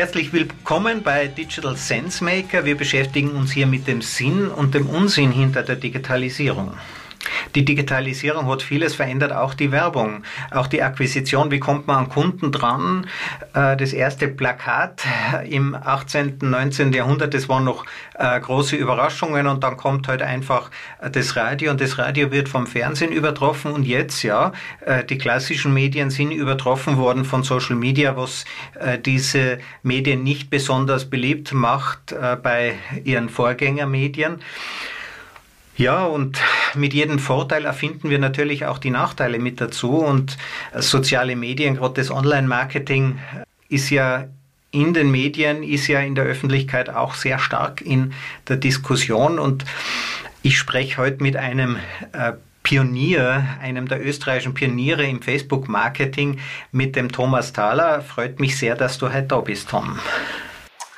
Herzlich willkommen bei Digital Sense Maker. Wir beschäftigen uns hier mit dem Sinn und dem Unsinn hinter der Digitalisierung. Die Digitalisierung hat vieles verändert, auch die Werbung, auch die Akquisition. Wie kommt man an Kunden dran? Äh, das erste Plakat im 18., 19. Jahrhundert, das waren noch äh, große Überraschungen und dann kommt halt einfach das Radio und das Radio wird vom Fernsehen übertroffen und jetzt, ja, äh, die klassischen Medien sind übertroffen worden von Social Media, was diese Medien nicht besonders beliebt macht bei ihren Vorgängermedien. Ja, und mit jedem Vorteil erfinden wir natürlich auch die Nachteile mit dazu. Und soziale Medien, gerade das Online-Marketing, ist ja in den Medien, ist ja in der Öffentlichkeit auch sehr stark in der Diskussion. Und ich spreche heute mit einem äh, Pionier, einem der österreichischen Pioniere im Facebook-Marketing, mit dem Thomas Thaler. Freut mich sehr, dass du heute da bist, Tom.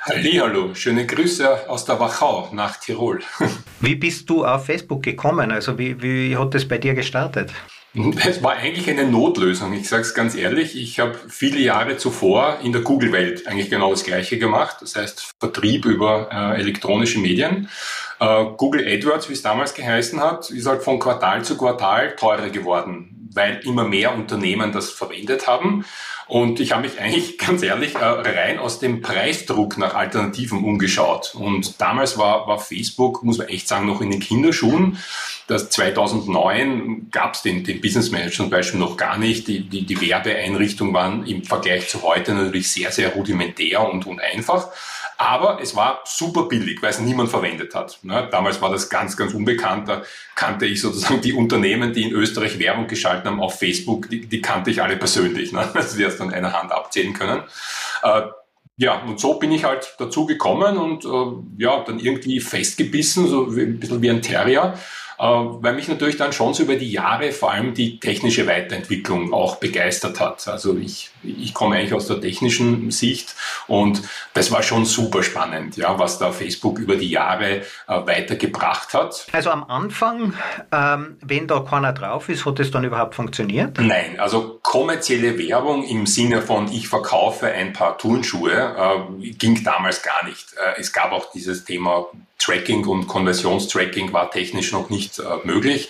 Hallo, schöne Grüße aus der Wachau nach Tirol. Wie bist du auf Facebook gekommen? Also wie, wie hat es bei dir gestartet? Es war eigentlich eine Notlösung. Ich sage es ganz ehrlich, ich habe viele Jahre zuvor in der Google-Welt eigentlich genau das Gleiche gemacht. Das heißt Vertrieb über äh, elektronische Medien. Äh, Google AdWords, wie es damals geheißen hat, ist halt von Quartal zu Quartal teurer geworden, weil immer mehr Unternehmen das verwendet haben. Und ich habe mich eigentlich ganz ehrlich äh, rein aus dem Preisdruck nach Alternativen umgeschaut. Und damals war, war Facebook, muss man echt sagen, noch in den Kinderschuhen. Das 2009 gab es den, den Business Manager zum Beispiel noch gar nicht. Die, die, die Werbeeinrichtungen waren im Vergleich zu heute natürlich sehr, sehr rudimentär und, und einfach. Aber es war super billig, weil es niemand verwendet hat. Ne? Damals war das ganz, ganz unbekannt. Da kannte ich sozusagen die Unternehmen, die in Österreich Werbung geschalten haben auf Facebook, die, die kannte ich alle persönlich. Ne? Also die erst an einer Hand abzählen können. Äh, ja, und so bin ich halt dazu gekommen und äh, ja, dann irgendwie festgebissen, so wie, ein bisschen wie ein Terrier weil mich natürlich dann schon so über die Jahre vor allem die technische Weiterentwicklung auch begeistert hat. Also ich, ich komme eigentlich aus der technischen Sicht und das war schon super spannend, ja, was da Facebook über die Jahre äh, weitergebracht hat. Also am Anfang, ähm, wenn da keiner drauf ist, hat es dann überhaupt funktioniert? Nein, also kommerzielle Werbung im Sinne von ich verkaufe ein paar Turnschuhe äh, ging damals gar nicht. Äh, es gab auch dieses Thema Tracking und Konversionstracking war technisch noch nicht äh, möglich.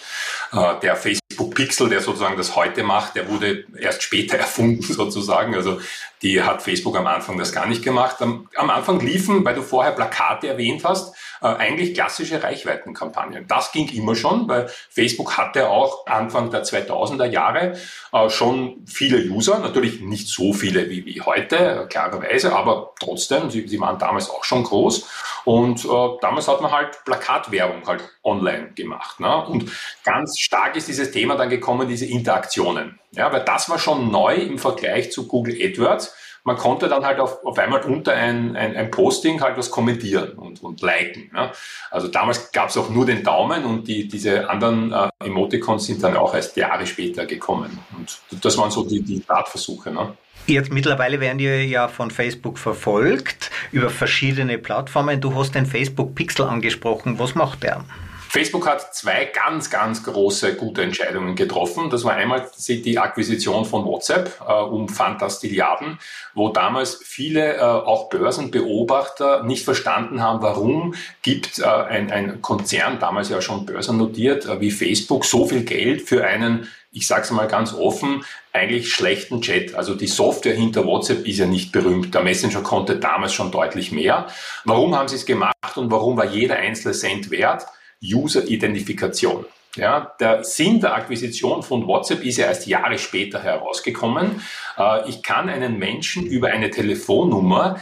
Äh, der Facebook Pixel, der sozusagen das heute macht, der wurde erst später erfunden sozusagen. Also die hat Facebook am Anfang das gar nicht gemacht. Am, am Anfang liefen, weil du vorher Plakate erwähnt hast, äh, eigentlich klassische Reichweitenkampagnen. Das ging immer schon, weil Facebook hatte auch Anfang der 2000er Jahre äh, schon viele User, natürlich nicht so viele wie, wie heute, klarerweise, aber trotzdem, sie, sie waren damals auch schon groß. Und äh, damals hat man halt Plakatwerbung halt online gemacht. Ne? Und ganz stark ist dieses Thema dann gekommen, diese Interaktionen. Ja, weil das war schon neu im Vergleich zu Google AdWords. Man konnte dann halt auf, auf einmal unter ein, ein, ein Posting halt was kommentieren und, und liken. Ja. Also damals gab es auch nur den Daumen und die, diese anderen äh, Emoticons sind dann auch erst Jahre später gekommen. Und das waren so die, die Startversuche. Ne. Jetzt mittlerweile werden die ja von Facebook verfolgt über verschiedene Plattformen. Du hast den Facebook Pixel angesprochen. Was macht der? Facebook hat zwei ganz, ganz große gute Entscheidungen getroffen. Das war einmal die Akquisition von WhatsApp äh, um Fantastilliarden, wo damals viele äh, auch Börsenbeobachter nicht verstanden haben, warum gibt äh, ein, ein Konzern, damals ja schon börsennotiert, äh, wie Facebook so viel Geld für einen ich sage es mal ganz offen, eigentlich schlechten Chat. Also die Software hinter WhatsApp ist ja nicht berühmt. Der Messenger konnte damals schon deutlich mehr. Warum haben sie es gemacht und warum war jeder einzelne Cent wert? User-Identifikation. Ja, der Sinn der Akquisition von WhatsApp ist ja erst Jahre später herausgekommen. Äh, ich kann einen Menschen über eine Telefonnummer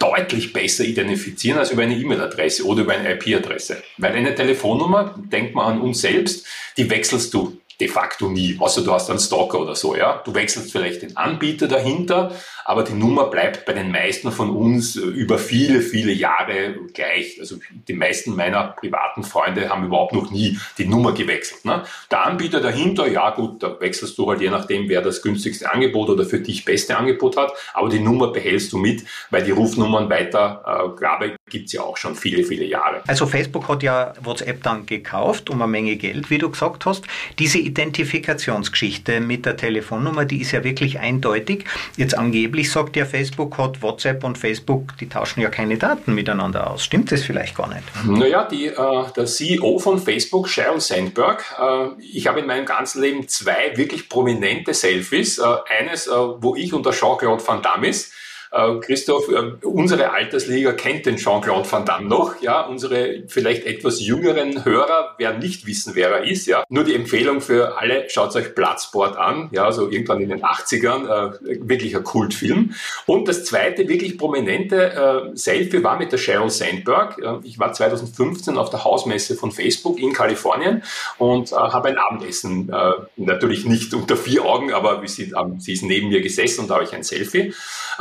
deutlich besser identifizieren als über eine E-Mail-Adresse oder über eine IP-Adresse. Weil eine Telefonnummer, denkt man an uns selbst, die wechselst du de facto nie, außer du hast einen Stalker oder so, ja. Du wechselst vielleicht den Anbieter dahinter, aber die Nummer bleibt bei den meisten von uns äh, über viele, viele Jahre gleich. Also die meisten meiner privaten Freunde haben überhaupt noch nie die Nummer gewechselt. Ne? Der Anbieter dahinter, ja gut, da wechselst du halt je nachdem, wer das günstigste Angebot oder für dich beste Angebot hat, aber die Nummer behältst du mit, weil die Rufnummern weitergabe äh, gibt's ja auch schon viele, viele Jahre. Also Facebook hat ja WhatsApp dann gekauft um eine Menge Geld, wie du gesagt hast. Diese Identifikationsgeschichte mit der Telefonnummer, die ist ja wirklich eindeutig. Jetzt angeblich angeblich sagt ja Facebook hat WhatsApp und Facebook, die tauschen ja keine Daten miteinander aus. Stimmt das vielleicht gar nicht? Naja, die, äh, der CEO von Facebook, Sheryl Sandberg, äh, ich habe in meinem ganzen Leben zwei wirklich prominente Selfies. Äh, eines, äh, wo ich unter Jean-Claude Van Damme ist Christoph, äh, unsere Altersliga kennt den Jean-Claude Van Damme noch. Ja, unsere vielleicht etwas jüngeren Hörer werden nicht wissen, wer er ist. Ja, nur die Empfehlung für alle: Schaut euch Platzsport an. Ja, so irgendwann in den 80ern äh, wirklich ein Kultfilm. Und das zweite wirklich prominente äh, Selfie war mit der Sheryl Sandberg. Äh, ich war 2015 auf der Hausmesse von Facebook in Kalifornien und äh, habe ein Abendessen natürlich nicht unter vier Augen, aber sie, sie ist neben mir gesessen und da habe ich ein Selfie.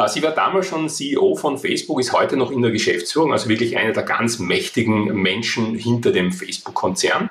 sie war damals schon CEO von Facebook, ist heute noch in der Geschäftsführung, also wirklich einer der ganz mächtigen Menschen hinter dem Facebook-Konzern.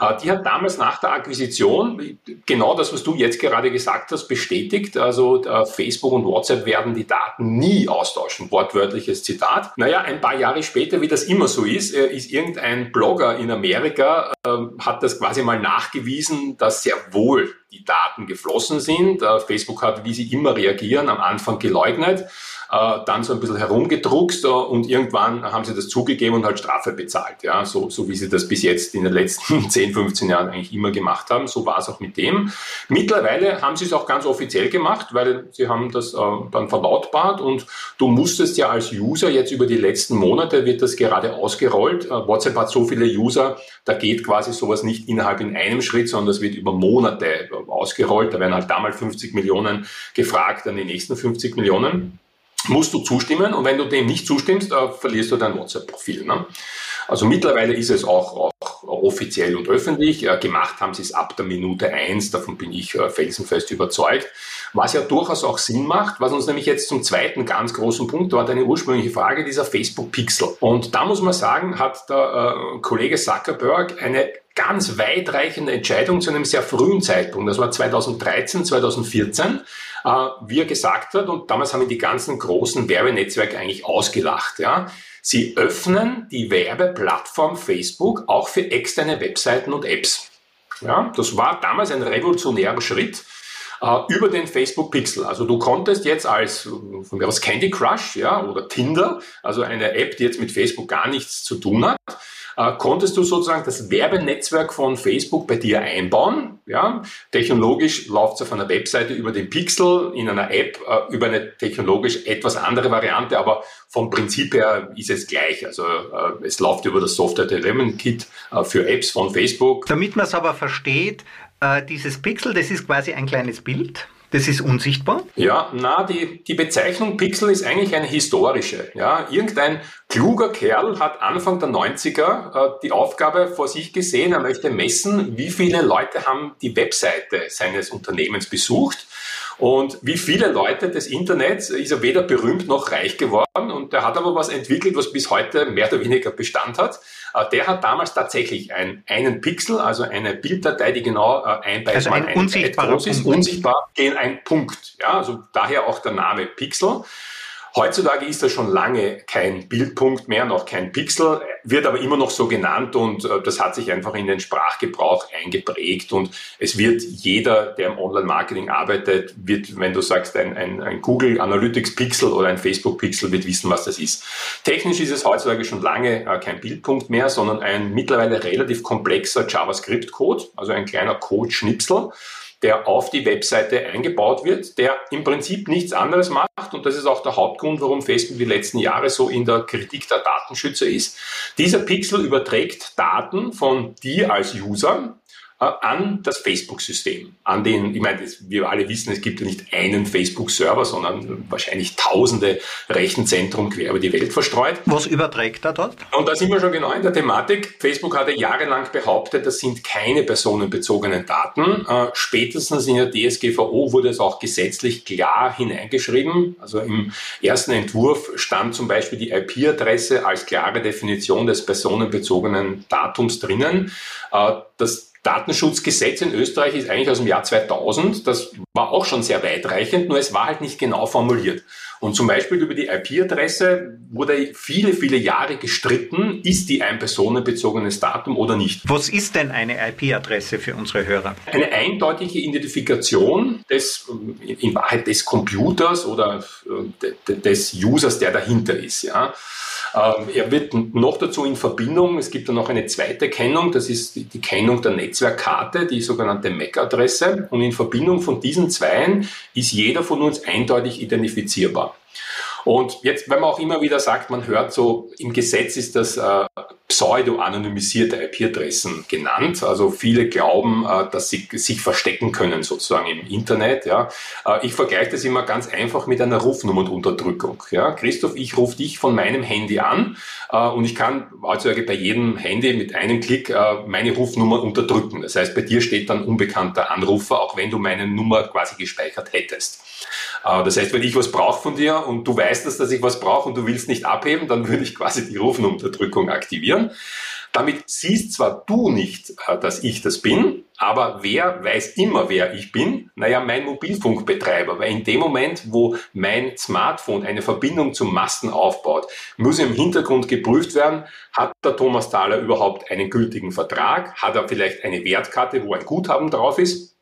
Äh, die hat damals nach der Akquisition genau das, was du jetzt gerade gesagt hast, bestätigt. Also äh, Facebook und WhatsApp werden die Daten nie austauschen. Wortwörtliches Zitat. Naja, ein paar Jahre später, wie das immer so ist, äh, ist irgendein Blogger in Amerika, hat das quasi mal nachgewiesen, dass sehr wohl die Daten geflossen sind. Facebook hat, wie sie immer reagieren, am Anfang geleugnet. Äh, dann so ein bisschen herumgedruckst äh, und irgendwann haben sie das zugegeben und halt Strafe bezahlt. Ja, so, so wie sie das bis jetzt in den letzten 10, 15 Jahren eigentlich immer gemacht haben. So war es auch mit dem. Mittlerweile haben sie es auch ganz offiziell gemacht, weil sie haben das äh, dann verlautbart und du musstest ja als User jetzt über die letzten Monate wird das gerade ausgerollt. Äh, WhatsApp hat so viele User, da geht quasi sowas nicht innerhalb in einem Schritt, sondern das wird über Monate ausgerollt. Da werden halt damals 50 Millionen gefragt, dann die nächsten 50 Millionen musst du zustimmen und wenn du dem nicht zustimmst, äh, verlierst du dein WhatsApp-Profil. Ne? Also mittlerweile ist es auch, auch offiziell und öffentlich. Äh, gemacht haben sie es ab der Minute eins, davon bin ich äh, felsenfest überzeugt. Was ja durchaus auch Sinn macht, was uns nämlich jetzt zum zweiten ganz großen Punkt war, deine ursprüngliche Frage, dieser Facebook-Pixel. Und da muss man sagen, hat der äh, Kollege Zuckerberg eine ganz weitreichende Entscheidung zu einem sehr frühen Zeitpunkt, das war 2013, 2014, äh, wie er gesagt hat, und damals haben ihn die ganzen großen Werbenetzwerke eigentlich ausgelacht. Ja. Sie öffnen die Werbeplattform Facebook auch für externe Webseiten und Apps. Ja, das war damals ein revolutionärer Schritt äh, über den Facebook Pixel. Also du konntest jetzt als von mir aus Candy Crush ja, oder Tinder, also eine App, die jetzt mit Facebook gar nichts zu tun hat, äh, konntest du sozusagen das Werbenetzwerk von Facebook bei dir einbauen. Ja? Technologisch läuft es auf einer Webseite über den Pixel, in einer App äh, über eine technologisch etwas andere Variante, aber vom Prinzip her ist es gleich. Also äh, es läuft über das Software Development Kit äh, für Apps von Facebook. Damit man es aber versteht, äh, dieses Pixel, das ist quasi ein kleines Bild das ist unsichtbar? Ja, na, die, die Bezeichnung Pixel ist eigentlich eine historische. Ja, irgendein kluger Kerl hat Anfang der 90er äh, die Aufgabe vor sich gesehen, er möchte messen, wie viele Leute haben die Webseite seines Unternehmens besucht und wie viele Leute des Internets ist er weder berühmt noch reich geworden und er hat aber was entwickelt, was bis heute mehr oder weniger Bestand hat. Äh, der hat damals tatsächlich ein, einen Pixel, also eine Bilddatei, die genau äh, ein Byte also ein, unsichtbarer groß ist, unsichtbar gegen ein Punkt. Ja, also daher auch der Name Pixel. Heutzutage ist das schon lange kein Bildpunkt mehr, noch kein Pixel, wird aber immer noch so genannt und äh, das hat sich einfach in den Sprachgebrauch eingeprägt und es wird jeder, der im Online-Marketing arbeitet, wird, wenn du sagst, ein, ein, ein Google Analytics Pixel oder ein Facebook Pixel, wird wissen, was das ist. Technisch ist es heutzutage schon lange äh, kein Bildpunkt mehr, sondern ein mittlerweile relativ komplexer JavaScript-Code, also ein kleiner Code-Schnipsel der auf die Webseite eingebaut wird, der im Prinzip nichts anderes macht. Und das ist auch der Hauptgrund, warum Facebook die letzten Jahre so in der Kritik der Datenschützer ist. Dieser Pixel überträgt Daten von dir als User an das Facebook-System. An den, ich meine, wir alle wissen, es gibt ja nicht einen Facebook-Server, sondern wahrscheinlich tausende Rechenzentren quer über die Welt verstreut. Was überträgt er dort? Und da sind wir schon genau in der Thematik. Facebook hatte jahrelang behauptet, das sind keine personenbezogenen Daten. Äh, spätestens in der DSGVO wurde es auch gesetzlich klar hineingeschrieben. Also im ersten Entwurf stand zum Beispiel die IP-Adresse als klare Definition des personenbezogenen Datums drinnen. Äh, das Datenschutzgesetz in Österreich ist eigentlich aus dem Jahr 2000. Das war auch schon sehr weitreichend, nur es war halt nicht genau formuliert. Und zum Beispiel über die IP-Adresse wurde viele, viele Jahre gestritten, ist die ein personenbezogenes Datum oder nicht. Was ist denn eine IP-Adresse für unsere Hörer? Eine eindeutige Identifikation des, in Wahrheit des Computers oder äh, des Users, der dahinter ist. Ja. Ähm, er wird noch dazu in Verbindung, es gibt dann noch eine zweite Kennung, das ist die Kennung der Netzwerkkarte, die sogenannte MAC-Adresse. Und in Verbindung von diesen zweien ist jeder von uns eindeutig identifizierbar. Und jetzt, wenn man auch immer wieder sagt, man hört so, im Gesetz ist das äh, pseudo-anonymisierte IP-Adressen genannt. Also viele glauben, äh, dass sie sich verstecken können sozusagen im Internet. Ja. Äh, ich vergleiche das immer ganz einfach mit einer Rufnummernunterdrückung. Ja. Christoph, ich rufe dich von meinem Handy an äh, und ich kann also bei jedem Handy mit einem Klick meine Rufnummer unterdrücken. Das heißt, bei dir steht dann unbekannter Anrufer, auch wenn du meine Nummer quasi gespeichert hättest. Das heißt, wenn ich was brauche von dir und du weißt, dass, ich was brauche und du willst nicht abheben, dann würde ich quasi die Rufenunterdrückung aktivieren. Damit siehst zwar du nicht, äh, dass ich das bin, aber wer weiß immer, wer ich bin? Naja, mein Mobilfunkbetreiber, weil in dem Moment, wo mein Smartphone eine Verbindung zum Masten aufbaut, muss im Hintergrund geprüft werden, hat der Thomas Thaler überhaupt einen gültigen Vertrag? Hat er vielleicht eine Wertkarte, wo ein Guthaben drauf ist?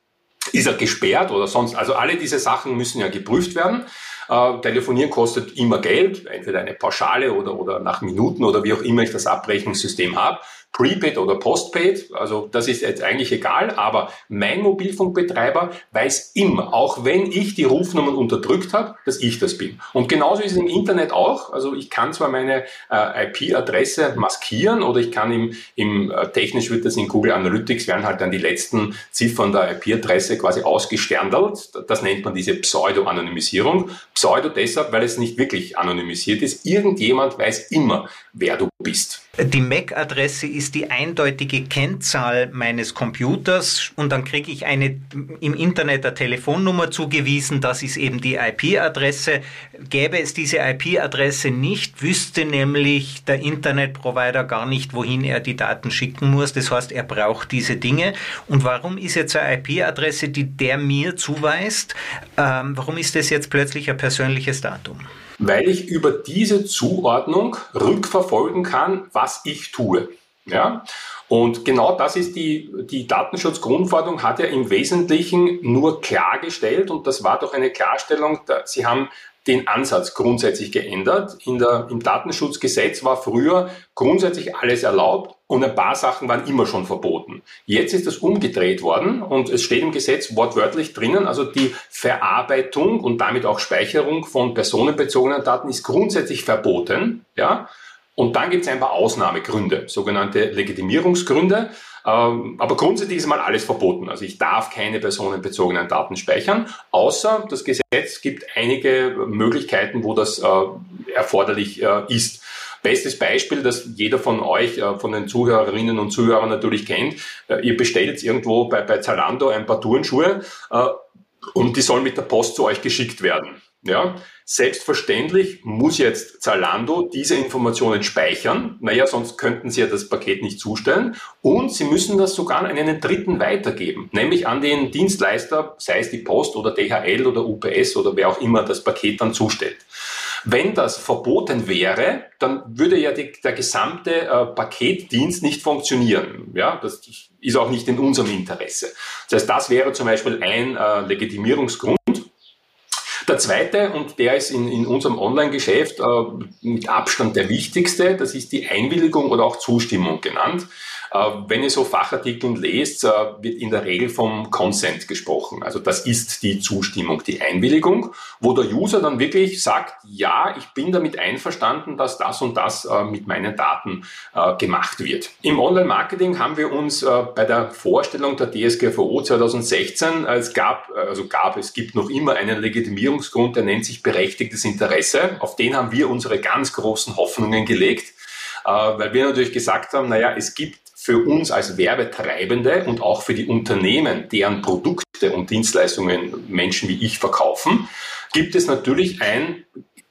ist er gesperrt oder sonst. Also alle diese Sachen müssen ja geprüft werden. Äh, telefonieren kostet immer Geld, entweder eine Pauschale oder, oder nach Minuten oder wie auch immer ich das Abrechnungssystem habe. Prepaid oder Postpaid, also das ist jetzt eigentlich egal, aber mein Mobilfunkbetreiber weiß immer, auch wenn ich die Rufnummern unterdrückt habe, dass ich das bin. Und genauso ist es im Internet auch. Also ich kann zwar meine äh, IP-Adresse maskieren oder ich kann im, im äh, technisch wird das in Google Analytics werden halt dann die letzten Ziffern der IP-Adresse quasi ausgesterndelt. Das nennt man diese Pseudo-Anonymisierung. Pseudo deshalb, weil es nicht wirklich anonymisiert ist. Irgendjemand weiß immer, wer du bist. Die MAC-Adresse ist die eindeutige Kennzahl meines Computers und dann kriege ich eine im Internet eine Telefonnummer zugewiesen. Das ist eben die IP-Adresse. Gäbe es diese IP-Adresse nicht, wüsste nämlich der Internetprovider gar nicht, wohin er die Daten schicken muss. Das heißt, er braucht diese Dinge. Und warum ist jetzt eine IP-Adresse, die der mir zuweist, ähm, warum ist das jetzt plötzlich ein persönliches Datum? Weil ich über diese Zuordnung rückverfolgen kann, was ich tue. Ja? Und genau das ist die, die Datenschutzgrundverordnung hat ja im Wesentlichen nur klargestellt und das war doch eine Klarstellung, Sie haben den Ansatz grundsätzlich geändert. In der, Im Datenschutzgesetz war früher grundsätzlich alles erlaubt und ein paar Sachen waren immer schon verboten. Jetzt ist das umgedreht worden und es steht im Gesetz wortwörtlich drinnen, also die Verarbeitung und damit auch Speicherung von personenbezogenen Daten ist grundsätzlich verboten. Ja? Und dann gibt es ein paar Ausnahmegründe, sogenannte Legitimierungsgründe. Ähm, aber grundsätzlich ist mal alles verboten. Also ich darf keine personenbezogenen Daten speichern, außer das Gesetz gibt einige Möglichkeiten, wo das äh, erforderlich äh, ist. Bestes Beispiel, das jeder von euch, äh, von den Zuhörerinnen und Zuhörern natürlich kennt. Ihr bestellt jetzt irgendwo bei, bei Zalando ein paar Turnschuhe und die sollen mit der Post zu euch geschickt werden. Ja, selbstverständlich muss jetzt Zalando diese Informationen speichern. Naja, sonst könnten sie ja das Paket nicht zustellen. Und sie müssen das sogar an einen Dritten weitergeben, nämlich an den Dienstleister, sei es die Post oder DHL oder UPS oder wer auch immer das Paket dann zustellt. Wenn das verboten wäre, dann würde ja die, der gesamte äh, Paketdienst nicht funktionieren. Ja, das ist auch nicht in unserem Interesse. Das heißt, das wäre zum Beispiel ein äh, Legitimierungsgrund. Der zweite, und der ist in, in unserem Online-Geschäft äh, mit Abstand der wichtigste, das ist die Einwilligung oder auch Zustimmung genannt. Äh, wenn ihr so Fachartikel lest, äh, wird in der Regel vom Consent gesprochen. Also das ist die Zustimmung, die Einwilligung, wo der User dann wirklich sagt, ja, ich bin damit einverstanden, dass das und das äh, mit meinen Daten gemacht wird. Im Online-Marketing haben wir uns bei der Vorstellung der DSGVO 2016, es gab, also gab, es gibt noch immer einen Legitimierungsgrund, der nennt sich berechtigtes Interesse. Auf den haben wir unsere ganz großen Hoffnungen gelegt weil wir natürlich gesagt haben, naja, es gibt für uns als Werbetreibende und auch für die Unternehmen, deren Produkte und Dienstleistungen Menschen wie ich verkaufen, gibt es natürlich ein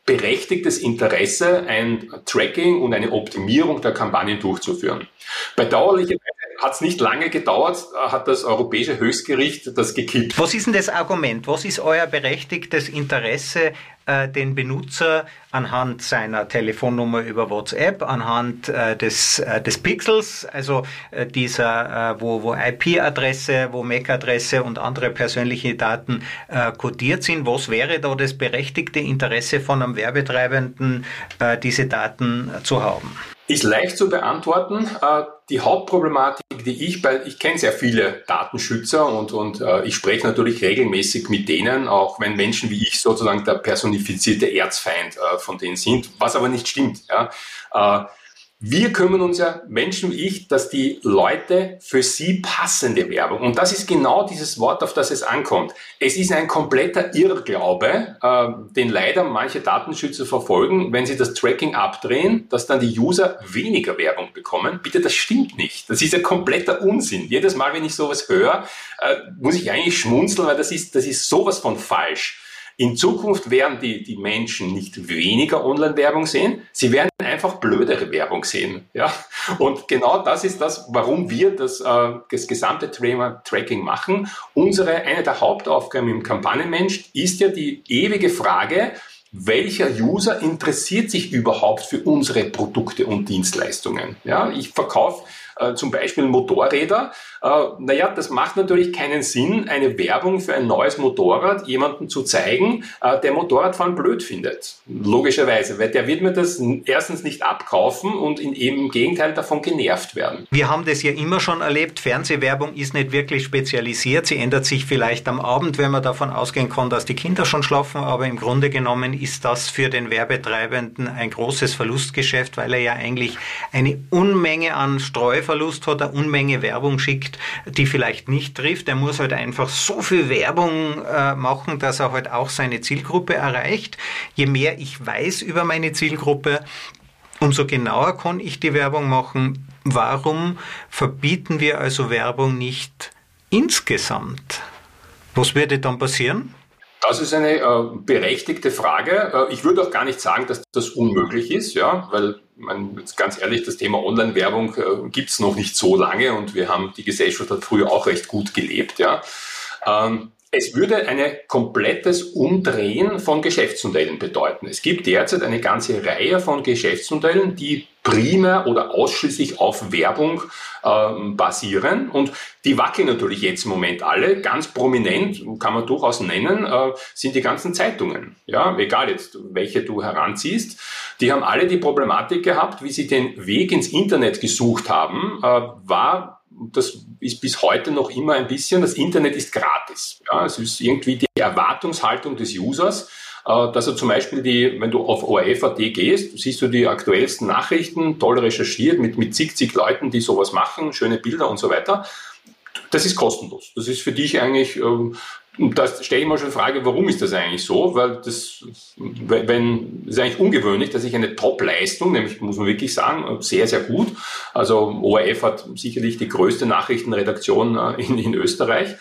berechtigtes Interesse, ein Tracking und eine Optimierung der Kampagnen durchzuführen. Bedauerlicherweise hat es nicht lange gedauert, hat das Europäische Höchstgericht das gekippt. Was ist denn das Argument? Was ist euer berechtigtes Interesse, äh, den Benutzer anhand seiner Telefonnummer über WhatsApp, anhand äh, des, äh, des Pixels, also äh, dieser, äh, wo, wo IP-Adresse, wo MAC-Adresse und andere persönliche Daten äh, kodiert sind. Was wäre da das berechtigte Interesse von einem Werbetreibenden, diese Daten zu haben? Ist leicht zu beantworten. Äh, die Hauptproblematik, die ich bei, ich kenne sehr viele Datenschützer und, und äh, ich spreche natürlich regelmäßig mit denen, auch wenn Menschen wie ich sozusagen der personifizierte Erzfeind äh, von denen sind, was aber nicht stimmt. Ja. Wir kümmern uns ja, Menschen wie ich, dass die Leute für sie passende Werbung, und das ist genau dieses Wort, auf das es ankommt. Es ist ein kompletter Irrglaube, äh, den leider manche Datenschützer verfolgen, wenn sie das Tracking abdrehen, dass dann die User weniger Werbung bekommen. Bitte, das stimmt nicht. Das ist ja kompletter Unsinn. Jedes Mal, wenn ich sowas höre, äh, muss ich eigentlich schmunzeln, weil das ist, das ist sowas von falsch. In Zukunft werden die, die Menschen nicht weniger Online-Werbung sehen, sie werden einfach blödere Werbung sehen. Ja? Und genau das ist das, warum wir das, äh, das gesamte Tracking machen. Unsere, eine der Hauptaufgaben im Kampagnenmensch ist ja die ewige Frage, welcher User interessiert sich überhaupt für unsere Produkte und Dienstleistungen? Ja, ich verkaufe äh, zum Beispiel Motorräder. Äh, naja, das macht natürlich keinen Sinn, eine Werbung für ein neues Motorrad jemandem zu zeigen, äh, der Motorradfahren blöd findet. Logischerweise, weil der wird mir das erstens nicht abkaufen und in, im Gegenteil davon genervt werden. Wir haben das ja immer schon erlebt. Fernsehwerbung ist nicht wirklich spezialisiert. Sie ändert sich vielleicht am Abend, wenn man davon ausgehen kann, dass die Kinder schon schlafen. Aber im Grunde genommen ist das für den Werbetreibenden ein großes Verlustgeschäft, weil er ja eigentlich eine Unmenge an Streuver Verlust hat, eine Unmenge Werbung schickt, die vielleicht nicht trifft. Er muss halt einfach so viel Werbung äh, machen, dass er halt auch seine Zielgruppe erreicht. Je mehr ich weiß über meine Zielgruppe, umso genauer kann ich die Werbung machen. Warum verbieten wir also Werbung nicht insgesamt? Was würde dann passieren? Das ist eine äh, berechtigte Frage. Äh, ich würde auch gar nicht sagen, dass das unmöglich ist, ja, weil man, ganz ehrlich, das Thema Online-Werbung äh, gibt es noch nicht so lange und wir haben die Gesellschaft hat früher auch recht gut gelebt, ja. Ähm, es würde ein komplettes Umdrehen von Geschäftsmodellen bedeuten. Es gibt derzeit eine ganze Reihe von Geschäftsmodellen, die primär oder ausschließlich auf Werbung ähm, basieren und die wackeln natürlich jetzt im Moment alle. Ganz prominent, kann man durchaus nennen, äh, sind die ganzen Zeitungen. Ja, egal jetzt, welche du heranziehst. Die haben alle die Problematik gehabt, wie sie den Weg ins Internet gesucht haben, äh, war das ist bis heute noch immer ein bisschen, das Internet ist gratis. Ja, es ist irgendwie die Erwartungshaltung des Users, dass er zum Beispiel die, wenn du auf ORF.at gehst, siehst du die aktuellsten Nachrichten, toll recherchiert, mit, mit zig, zig Leuten, die sowas machen, schöne Bilder und so weiter. Das ist kostenlos. Das ist für dich eigentlich ähm, da stelle ich mir schon die Frage, warum ist das eigentlich so? Weil das, wenn, das ist eigentlich ungewöhnlich, dass ich eine Top-Leistung, nämlich muss man wirklich sagen, sehr, sehr gut. Also ORF hat sicherlich die größte Nachrichtenredaktion äh, in, in Österreich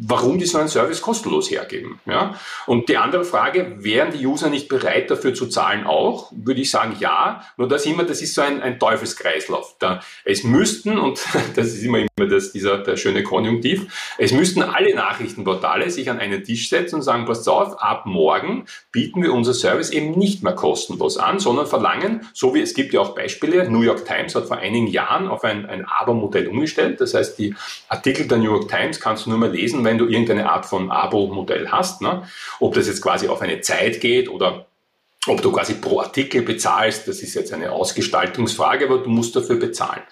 warum die so einen Service kostenlos hergeben. Ja? Und die andere Frage, wären die User nicht bereit dafür zu zahlen auch? Würde ich sagen, ja. Nur das immer, das ist so ein, ein Teufelskreislauf. Da, es müssten, und das ist immer, immer das, dieser, der schöne Konjunktiv, es müssten alle Nachrichtenportale sich an einen Tisch setzen und sagen, passt auf, ab morgen bieten wir unser Service eben nicht mehr kostenlos an, sondern verlangen, so wie es gibt ja auch Beispiele, New York Times hat vor einigen Jahren auf ein, ein Aber-Modell umgestellt. Das heißt, die Artikel der New York Times kannst du nur mehr lesen, wenn du irgendeine Art von Abo-Modell hast. Ne? Ob das jetzt quasi auf eine Zeit geht oder ob du quasi pro Artikel bezahlst, das ist jetzt eine Ausgestaltungsfrage, aber du musst dafür bezahlen.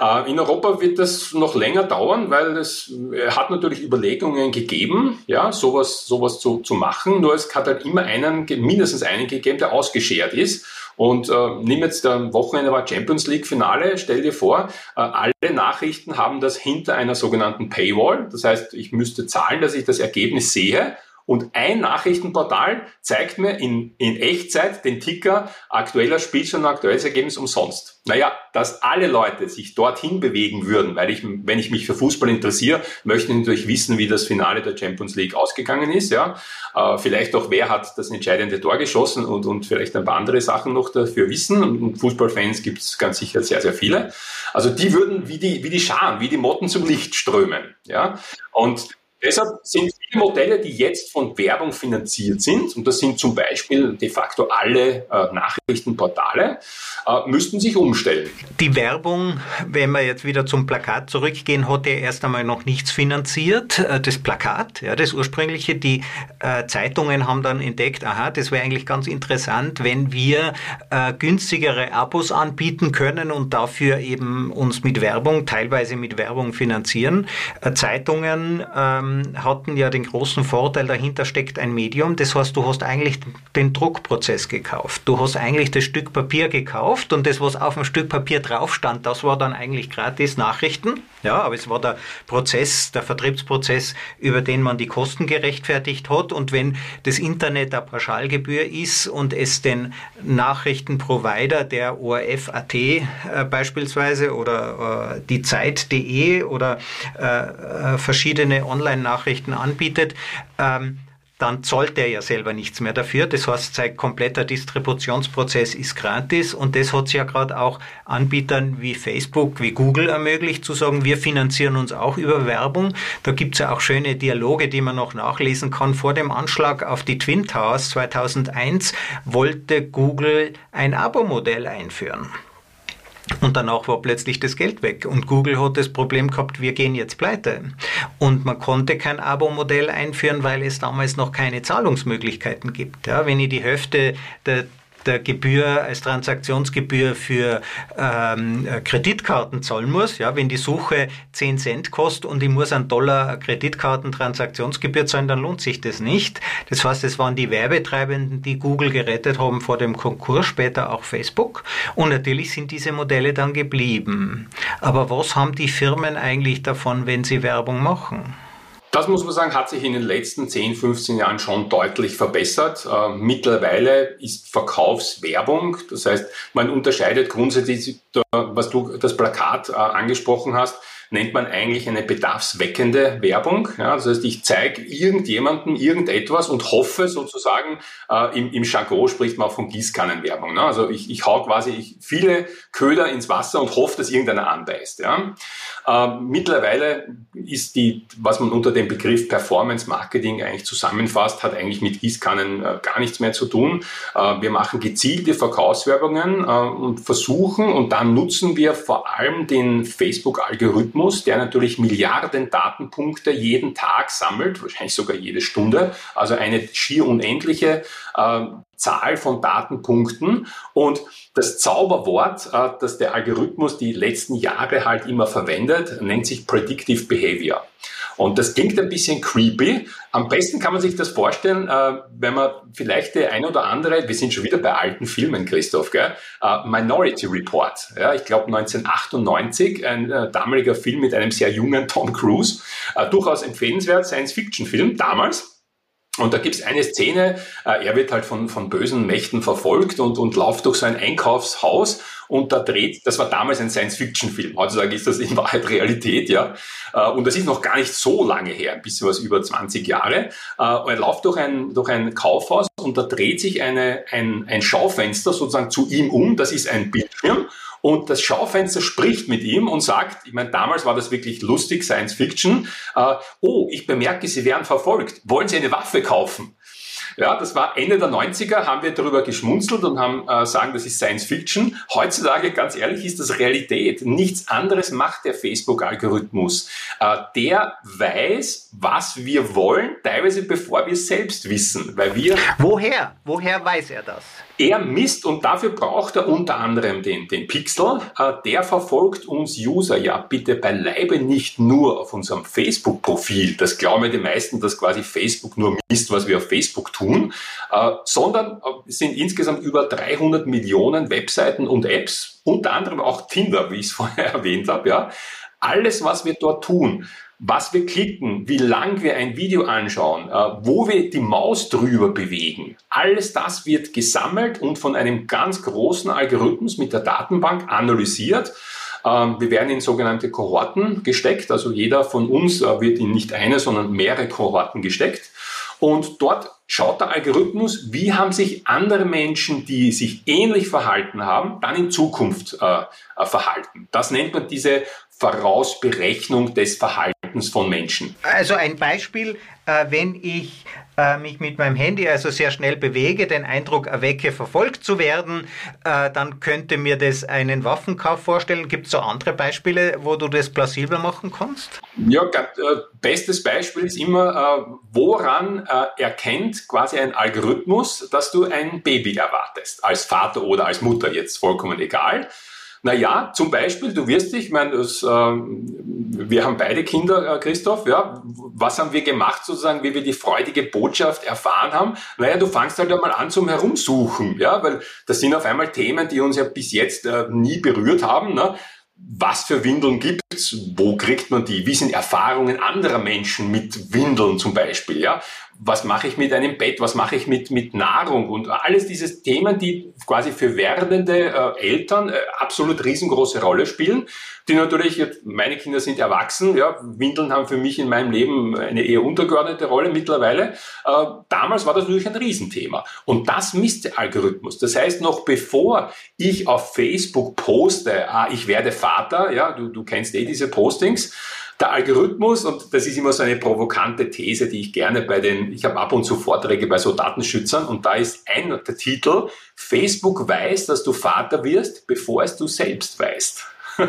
Äh, in Europa wird das noch länger dauern, weil es hat natürlich Überlegungen gegeben, ja, sowas, sowas zu, zu machen. Nur es hat halt immer einen, mindestens einen gegeben, der ausgeschert ist. Und äh, nimm jetzt am Wochenende war Champions League Finale, stell dir vor, äh, alle Nachrichten haben das hinter einer sogenannten Paywall. Das heißt, ich müsste zahlen, dass ich das Ergebnis sehe. Und ein Nachrichtenportal zeigt mir in, in Echtzeit den Ticker aktueller Spielstand und aktuelles Ergebnis umsonst. Naja, dass alle Leute sich dorthin bewegen würden, weil ich, wenn ich mich für Fußball interessiere, möchte ich natürlich wissen, wie das Finale der Champions League ausgegangen ist, ja. Äh, vielleicht auch, wer hat das entscheidende Tor geschossen und, und vielleicht ein paar andere Sachen noch dafür wissen. Und Fußballfans gibt es ganz sicher sehr, sehr viele. Also die würden wie die, wie die Scharen, wie die Motten zum Licht strömen, ja. Und Deshalb sind viele Modelle, die jetzt von Werbung finanziert sind, und das sind zum Beispiel de facto alle äh, Nachrichtenportale, äh, müssten sich umstellen. Die Werbung, wenn wir jetzt wieder zum Plakat zurückgehen, hat ja erst einmal noch nichts finanziert. Äh, das Plakat, ja, das ursprüngliche, die äh, Zeitungen haben dann entdeckt, aha, das wäre eigentlich ganz interessant, wenn wir äh, günstigere Abos anbieten können und dafür eben uns mit Werbung, teilweise mit Werbung finanzieren. Äh, Zeitungen, ähm, hatten ja den großen Vorteil, dahinter steckt ein Medium. Das heißt, du hast eigentlich den Druckprozess gekauft. Du hast eigentlich das Stück Papier gekauft und das, was auf dem Stück Papier drauf stand, das war dann eigentlich gratis Nachrichten. Ja, aber es war der Prozess, der Vertriebsprozess, über den man die Kosten gerechtfertigt hat. Und wenn das Internet eine Pauschalgebühr ist und es den Nachrichtenprovider der ORF.at äh, beispielsweise oder äh, die Zeit.de oder äh, äh verschiedene Online-Nachrichten anbietet, ähm, dann zahlt er ja selber nichts mehr dafür. Das heißt, sein kompletter Distributionsprozess ist gratis und das hat es ja gerade auch Anbietern wie Facebook, wie Google ermöglicht, zu sagen, wir finanzieren uns auch über Werbung. Da gibt es ja auch schöne Dialoge, die man noch nachlesen kann. Vor dem Anschlag auf die Twin Towers 2001 wollte Google ein Abo-Modell einführen. Und danach war plötzlich das Geld weg. Und Google hat das Problem gehabt, wir gehen jetzt pleite. Und man konnte kein Abo-Modell einführen, weil es damals noch keine Zahlungsmöglichkeiten gibt. Ja, wenn ich die Hälfte der der Gebühr als Transaktionsgebühr für ähm, Kreditkarten zahlen muss. Ja, wenn die Suche 10 Cent kostet und ich muss einen Dollar Kreditkartentransaktionsgebühr zahlen, dann lohnt sich das nicht. Das heißt, es waren die Werbetreibenden, die Google gerettet haben vor dem Konkurs, später auch Facebook. Und natürlich sind diese Modelle dann geblieben. Aber was haben die Firmen eigentlich davon, wenn sie Werbung machen? Das muss man sagen, hat sich in den letzten 10, 15 Jahren schon deutlich verbessert. Äh, mittlerweile ist Verkaufswerbung, das heißt, man unterscheidet grundsätzlich, was du das Plakat äh, angesprochen hast, nennt man eigentlich eine bedarfsweckende Werbung. Ja, das heißt, ich zeige irgendjemandem irgendetwas und hoffe sozusagen, äh, im, im Jargon spricht man auch von Gießkannenwerbung. Ne? Also ich, ich hau quasi viele Köder ins Wasser und hoffe, dass irgendeiner anbeißt. Ja? Äh, mittlerweile ist die, was man unter dem Begriff Performance Marketing eigentlich zusammenfasst, hat eigentlich mit Gießkannen äh, gar nichts mehr zu tun. Äh, wir machen gezielte Verkaufswerbungen äh, und versuchen und dann nutzen wir vor allem den Facebook-Algorithmus, der natürlich Milliarden Datenpunkte jeden Tag sammelt, wahrscheinlich sogar jede Stunde, also eine schier unendliche äh, Zahl von Datenpunkten und das Zauberwort, äh, das der Algorithmus die letzten Jahre halt immer verwendet, nennt sich Predictive Behavior. Und das klingt ein bisschen creepy. Am besten kann man sich das vorstellen, äh, wenn man vielleicht der ein oder andere, wir sind schon wieder bei alten Filmen, Christoph, gell? Äh, Minority Report. Ja, ich glaube 1998, ein damaliger Film mit einem sehr jungen Tom Cruise. Durchaus empfehlenswert, Science-Fiction-Film damals. Und da gibt's eine Szene, äh, er wird halt von, von bösen Mächten verfolgt und, und läuft durch so ein Einkaufshaus und da dreht, das war damals ein Science-Fiction-Film, heutzutage ist das in Wahrheit Realität, ja. Äh, und das ist noch gar nicht so lange her, ein bisschen was über 20 Jahre. Äh, er läuft durch ein, durch ein Kaufhaus und da dreht sich eine, ein, ein Schaufenster sozusagen zu ihm um, das ist ein Bildschirm und das Schaufenster spricht mit ihm und sagt, ich meine, damals war das wirklich lustig, Science Fiction, äh, oh, ich bemerke, Sie werden verfolgt. Wollen Sie eine Waffe kaufen? Ja, das war Ende der 90er, haben wir darüber geschmunzelt und haben äh, sagen, das ist Science Fiction. Heutzutage, ganz ehrlich, ist das Realität. Nichts anderes macht der Facebook-Algorithmus. Äh, der weiß, was wir wollen, teilweise bevor wir es selbst wissen, weil wir... Woher? Woher weiß er das? Er misst und dafür braucht er unter anderem den, den Pixel. Äh, der verfolgt uns User ja bitte beileibe nicht nur auf unserem Facebook-Profil. Das glauben die meisten, dass quasi Facebook nur misst, was wir auf Facebook tun, äh, sondern äh, sind insgesamt über 300 Millionen Webseiten und Apps, unter anderem auch Tinder, wie ich es vorher erwähnt habe, ja, Alles, was wir dort tun, was wir klicken, wie lang wir ein Video anschauen, äh, wo wir die Maus drüber bewegen, alles das wird gesammelt und von einem ganz großen Algorithmus mit der Datenbank analysiert. Ähm, wir werden in sogenannte Kohorten gesteckt, also jeder von uns äh, wird in nicht eine, sondern mehrere Kohorten gesteckt. Und dort schaut der Algorithmus, wie haben sich andere Menschen, die sich ähnlich verhalten haben, dann in Zukunft äh, äh verhalten. Das nennt man diese Vorausberechnung des Verhaltens von Menschen. Also ein Beispiel, äh, wenn ich äh, mich mit meinem Handy also sehr schnell bewege, den Eindruck erwecke, verfolgt zu werden, äh, dann könnte mir das einen Waffenkauf vorstellen. Gibt es so andere Beispiele, wo du das plausibel machen kannst? Ja, bestes Beispiel ist immer, woran erkennt quasi ein Algorithmus, dass du ein Baby erwartest, als Vater oder als Mutter, jetzt vollkommen egal. Naja, zum Beispiel, du wirst dich, ich meine, das, äh, wir haben beide Kinder, äh, Christoph, ja, was haben wir gemacht sozusagen, wie wir die freudige Botschaft erfahren haben? Naja, du fangst halt einmal an zum Herumsuchen, ja, weil das sind auf einmal Themen, die uns ja bis jetzt äh, nie berührt haben, ne? was für Windeln gibt's, wo kriegt man die, wie sind Erfahrungen anderer Menschen mit Windeln zum Beispiel, ja, was mache ich mit einem Bett, was mache ich mit, mit Nahrung und alles diese Themen, die quasi für werdende äh, Eltern äh, absolut riesengroße Rolle spielen die natürlich, meine Kinder sind erwachsen, ja, Windeln haben für mich in meinem Leben eine eher untergeordnete Rolle mittlerweile. Äh, damals war das natürlich ein Riesenthema. Und das misst der Algorithmus. Das heißt, noch bevor ich auf Facebook poste, ah, ich werde Vater, ja, du, du kennst eh diese Postings, der Algorithmus, und das ist immer so eine provokante These, die ich gerne bei den, ich habe ab und zu Vorträge bei so Datenschützern und da ist ein der Titel, Facebook weiß, dass du Vater wirst, bevor es du selbst weißt.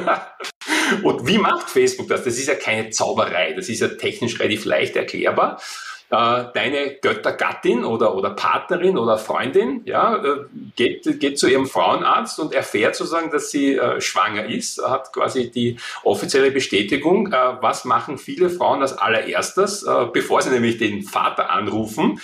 Und wie macht Facebook das? Das ist ja keine Zauberei, das ist ja technisch relativ leicht erklärbar. Äh, deine Göttergattin oder, oder Partnerin oder Freundin ja, äh, geht, geht zu ihrem Frauenarzt und erfährt sozusagen, dass sie äh, schwanger ist, hat quasi die offizielle Bestätigung. Äh, was machen viele Frauen als allererstes, bevor sie nämlich den Vater anrufen?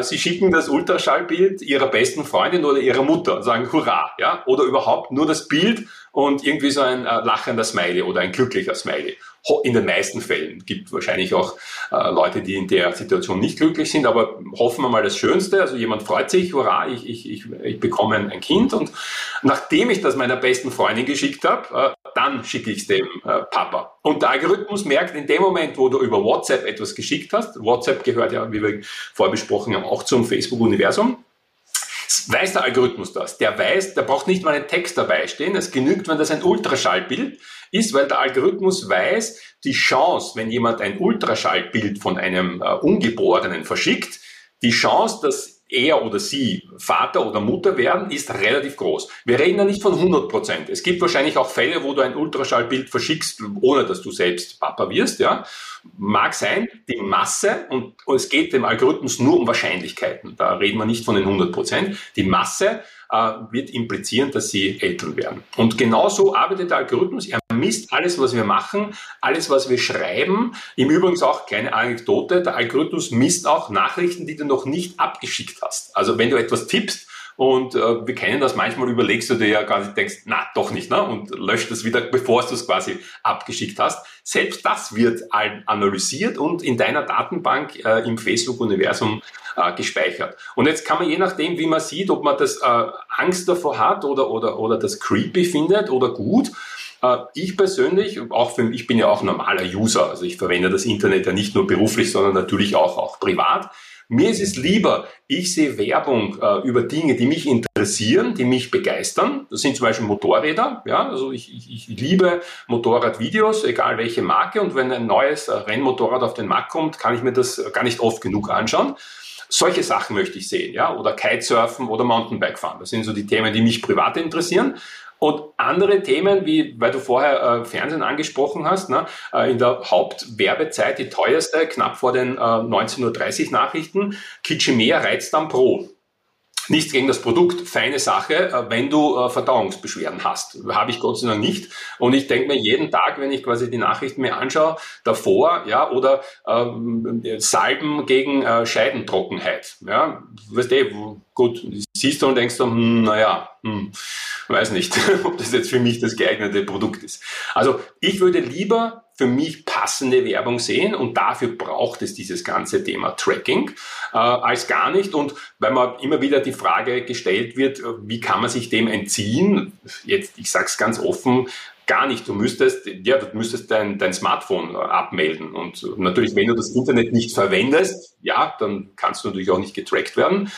Sie schicken das Ultraschallbild ihrer besten Freundin oder ihrer Mutter und sagen Hurra, ja, oder überhaupt nur das Bild und irgendwie so ein lachender Smiley oder ein glücklicher Smiley in den meisten Fällen. Gibt wahrscheinlich auch äh, Leute, die in der Situation nicht glücklich sind, aber hoffen wir mal das Schönste. Also jemand freut sich, hurra, ich, ich, ich, ich bekomme ein Kind und nachdem ich das meiner besten Freundin geschickt habe, äh, dann schicke ich es dem äh, Papa. Und der Algorithmus merkt in dem Moment, wo du über WhatsApp etwas geschickt hast, WhatsApp gehört ja, wie wir vorbesprochen haben, auch zum Facebook-Universum, weiß der Algorithmus das. Der weiß, der braucht nicht mal einen Text dabei stehen. Es genügt, wenn das ein Ultraschallbild ist, weil der Algorithmus weiß, die Chance, wenn jemand ein Ultraschallbild von einem äh, Ungeborenen verschickt, die Chance, dass er oder sie Vater oder Mutter werden, ist relativ groß. Wir reden ja nicht von 100 Prozent. Es gibt wahrscheinlich auch Fälle, wo du ein Ultraschallbild verschickst, ohne dass du selbst Papa wirst, ja. Mag sein, die Masse, und, es geht dem Algorithmus nur um Wahrscheinlichkeiten. Da reden wir nicht von den 100 Prozent. Die Masse wird implizieren, dass sie Eltern werden. Und genauso arbeitet der Algorithmus. Er misst alles, was wir machen, alles, was wir schreiben. Im Übrigen auch kleine Anekdote, der Algorithmus misst auch Nachrichten, die du noch nicht abgeschickt hast. Also wenn du etwas tippst, und äh, wir kennen das, manchmal überlegst du dir ja quasi, denkst, na, doch nicht, ne? Und löscht es wieder, bevor du es quasi abgeschickt hast. Selbst das wird analysiert und in deiner Datenbank äh, im Facebook-Universum äh, gespeichert. Und jetzt kann man je nachdem, wie man sieht, ob man das äh, Angst davor hat oder, oder, oder das creepy findet oder gut, äh, ich persönlich, auch für, ich bin ja auch normaler User, also ich verwende das Internet ja nicht nur beruflich, sondern natürlich auch, auch privat. Mir ist es lieber, ich sehe Werbung äh, über Dinge, die mich interessieren, die mich begeistern. Das sind zum Beispiel Motorräder. Ja, also ich, ich, ich liebe Motorradvideos, egal welche Marke. Und wenn ein neues äh, Rennmotorrad auf den Markt kommt, kann ich mir das gar nicht oft genug anschauen. Solche Sachen möchte ich sehen, ja, oder Kitesurfen oder Mountainbike fahren. Das sind so die Themen, die mich privat interessieren. Und andere Themen, wie, weil du vorher äh, Fernsehen angesprochen hast, ne, äh, in der Hauptwerbezeit die teuerste, knapp vor den äh, 19.30 Uhr Nachrichten, Kitschemea Reizdarm Pro. Nichts gegen das Produkt, feine Sache, äh, wenn du äh, Verdauungsbeschwerden hast. Habe ich Gott sei Dank nicht. Und ich denke mir jeden Tag, wenn ich quasi die Nachrichten mir anschaue, davor, ja, oder ähm, Salben gegen äh, Scheidentrockenheit. Ja, weißt du, gut, siehst du und denkst du, hm, naja, hm, weiß nicht, ob das jetzt für mich das geeignete Produkt ist. Also ich würde lieber für mich passende Werbung sehen und dafür braucht es dieses ganze Thema Tracking äh, als gar nicht. Und weil man immer wieder die Frage gestellt wird, wie kann man sich dem entziehen? Jetzt, ich sage es ganz offen, gar nicht. Du müsstest, ja, du müsstest dein, dein Smartphone äh, abmelden. Und natürlich, wenn du das Internet nicht verwendest, ja, dann kannst du natürlich auch nicht getrackt werden.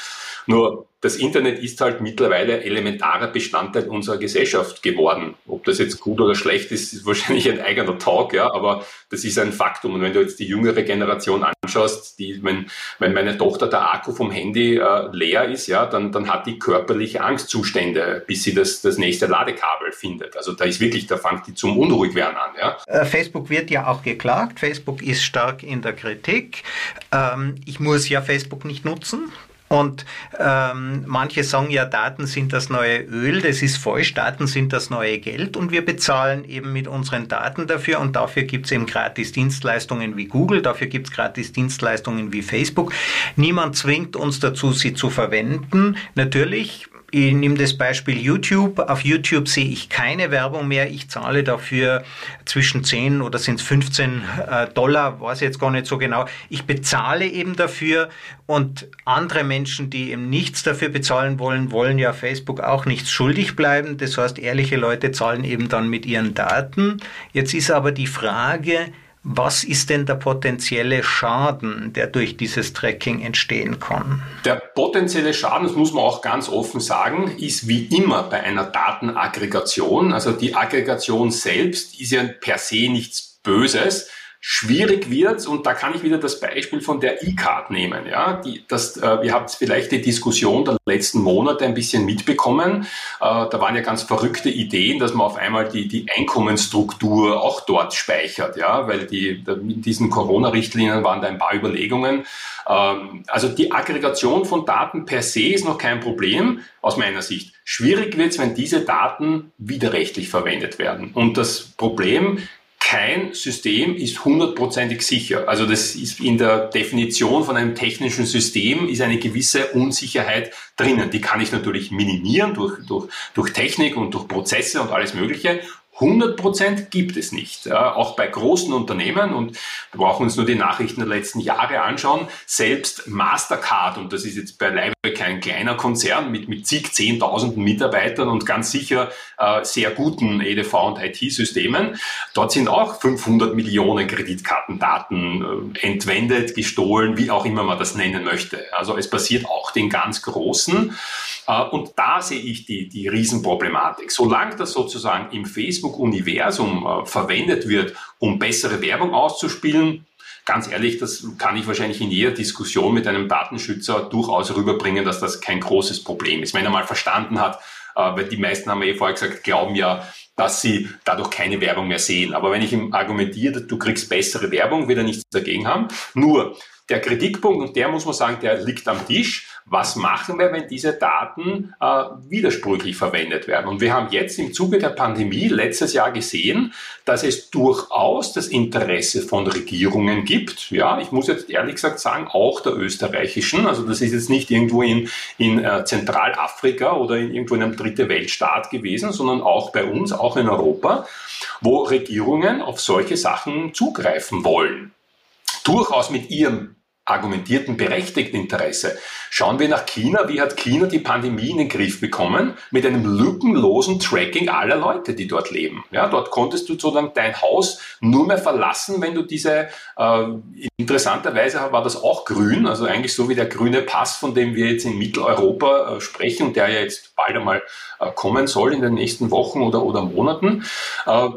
Nur das Internet ist halt mittlerweile elementarer Bestandteil unserer Gesellschaft geworden. Ob das jetzt gut oder schlecht ist, ist wahrscheinlich ein eigener Talk, ja, aber das ist ein Faktum. Und wenn du jetzt die jüngere Generation anschaust, die, wenn, wenn meine Tochter der Akku vom Handy äh, leer ist, ja, dann, dann hat die körperliche Angstzustände, bis sie das, das nächste Ladekabel findet. Also da ist wirklich, da fängt die zum unruhig werden an, ja. Äh, Facebook wird ja auch geklagt. Facebook ist stark in der Kritik. Ähm, ich muss ja Facebook nicht nutzen. Und ähm, manche sagen ja, Daten sind das neue Öl. Das ist falsch. Daten sind das neue Geld. Und wir bezahlen eben mit unseren Daten dafür. Und dafür gibt es eben gratis Dienstleistungen wie Google. Dafür gibt es gratis Dienstleistungen wie Facebook. Niemand zwingt uns dazu, sie zu verwenden. Natürlich ich nehme das Beispiel YouTube. Auf YouTube sehe ich keine Werbung mehr. Ich zahle dafür zwischen 10 oder sind es 15 Dollar, weiß jetzt gar nicht so genau. Ich bezahle eben dafür und andere Menschen, die eben nichts dafür bezahlen wollen, wollen ja Facebook auch nichts schuldig bleiben. Das heißt, ehrliche Leute zahlen eben dann mit ihren Daten. Jetzt ist aber die Frage, was ist denn der potenzielle Schaden, der durch dieses Tracking entstehen kann? Der potenzielle Schaden, das muss man auch ganz offen sagen, ist wie immer bei einer Datenaggregation. Also die Aggregation selbst ist ja per se nichts Böses schwierig wird, und da kann ich wieder das Beispiel von der E-Card nehmen. Ja, die, das, äh, ihr habt vielleicht die Diskussion der letzten Monate ein bisschen mitbekommen. Äh, da waren ja ganz verrückte Ideen, dass man auf einmal die, die Einkommensstruktur auch dort speichert, ja, weil die, mit diesen Corona-Richtlinien waren da ein paar Überlegungen. Ähm, also die Aggregation von Daten per se ist noch kein Problem aus meiner Sicht. Schwierig wird es, wenn diese Daten widerrechtlich verwendet werden. Und das Problem kein System ist hundertprozentig sicher. Also das ist in der Definition von einem technischen System ist eine gewisse Unsicherheit drinnen. Die kann ich natürlich minimieren durch, durch, durch Technik und durch Prozesse und alles Mögliche. 100 Prozent gibt es nicht. Ja, auch bei großen Unternehmen, und wir brauchen uns nur die Nachrichten der letzten Jahre anschauen, selbst Mastercard, und das ist jetzt beileibe kein kleiner Konzern mit, mit zig, zehntausenden Mitarbeitern und ganz sicher äh, sehr guten EDV und IT-Systemen, dort sind auch 500 Millionen Kreditkartendaten äh, entwendet, gestohlen, wie auch immer man das nennen möchte. Also es passiert auch den ganz Großen. Äh, und da sehe ich die, die Riesenproblematik. Solange das sozusagen im Facebook-Universum äh, verwendet wird, um bessere Werbung auszuspielen, ganz ehrlich, das kann ich wahrscheinlich in jeder Diskussion mit einem Datenschützer durchaus rüberbringen, dass das kein großes Problem ist. Wenn er mal verstanden hat, äh, weil die meisten haben eh vorher gesagt, glauben ja, dass sie dadurch keine Werbung mehr sehen. Aber wenn ich ihm argumentiere, du kriegst bessere Werbung, wird er nichts dagegen haben. Nur der Kritikpunkt, und der muss man sagen, der liegt am Tisch, was machen wir, wenn diese Daten äh, widersprüchlich verwendet werden? Und wir haben jetzt im Zuge der Pandemie letztes Jahr gesehen, dass es durchaus das Interesse von Regierungen gibt. Ja, ich muss jetzt ehrlich gesagt sagen, auch der österreichischen. Also das ist jetzt nicht irgendwo in, in äh, Zentralafrika oder in, irgendwo in einem dritte Weltstaat gewesen, sondern auch bei uns, auch in Europa, wo Regierungen auf solche Sachen zugreifen wollen durchaus mit ihrem argumentierten berechtigten Interesse. Schauen wir nach China. Wie hat China die Pandemie in den Griff bekommen? Mit einem lückenlosen Tracking aller Leute, die dort leben. Ja, dort konntest du sozusagen dein Haus nur mehr verlassen, wenn du diese, äh, interessanterweise war das auch grün, also eigentlich so wie der grüne Pass, von dem wir jetzt in Mitteleuropa äh, sprechen, der ja jetzt bald einmal äh, kommen soll in den nächsten Wochen oder, oder Monaten. Äh,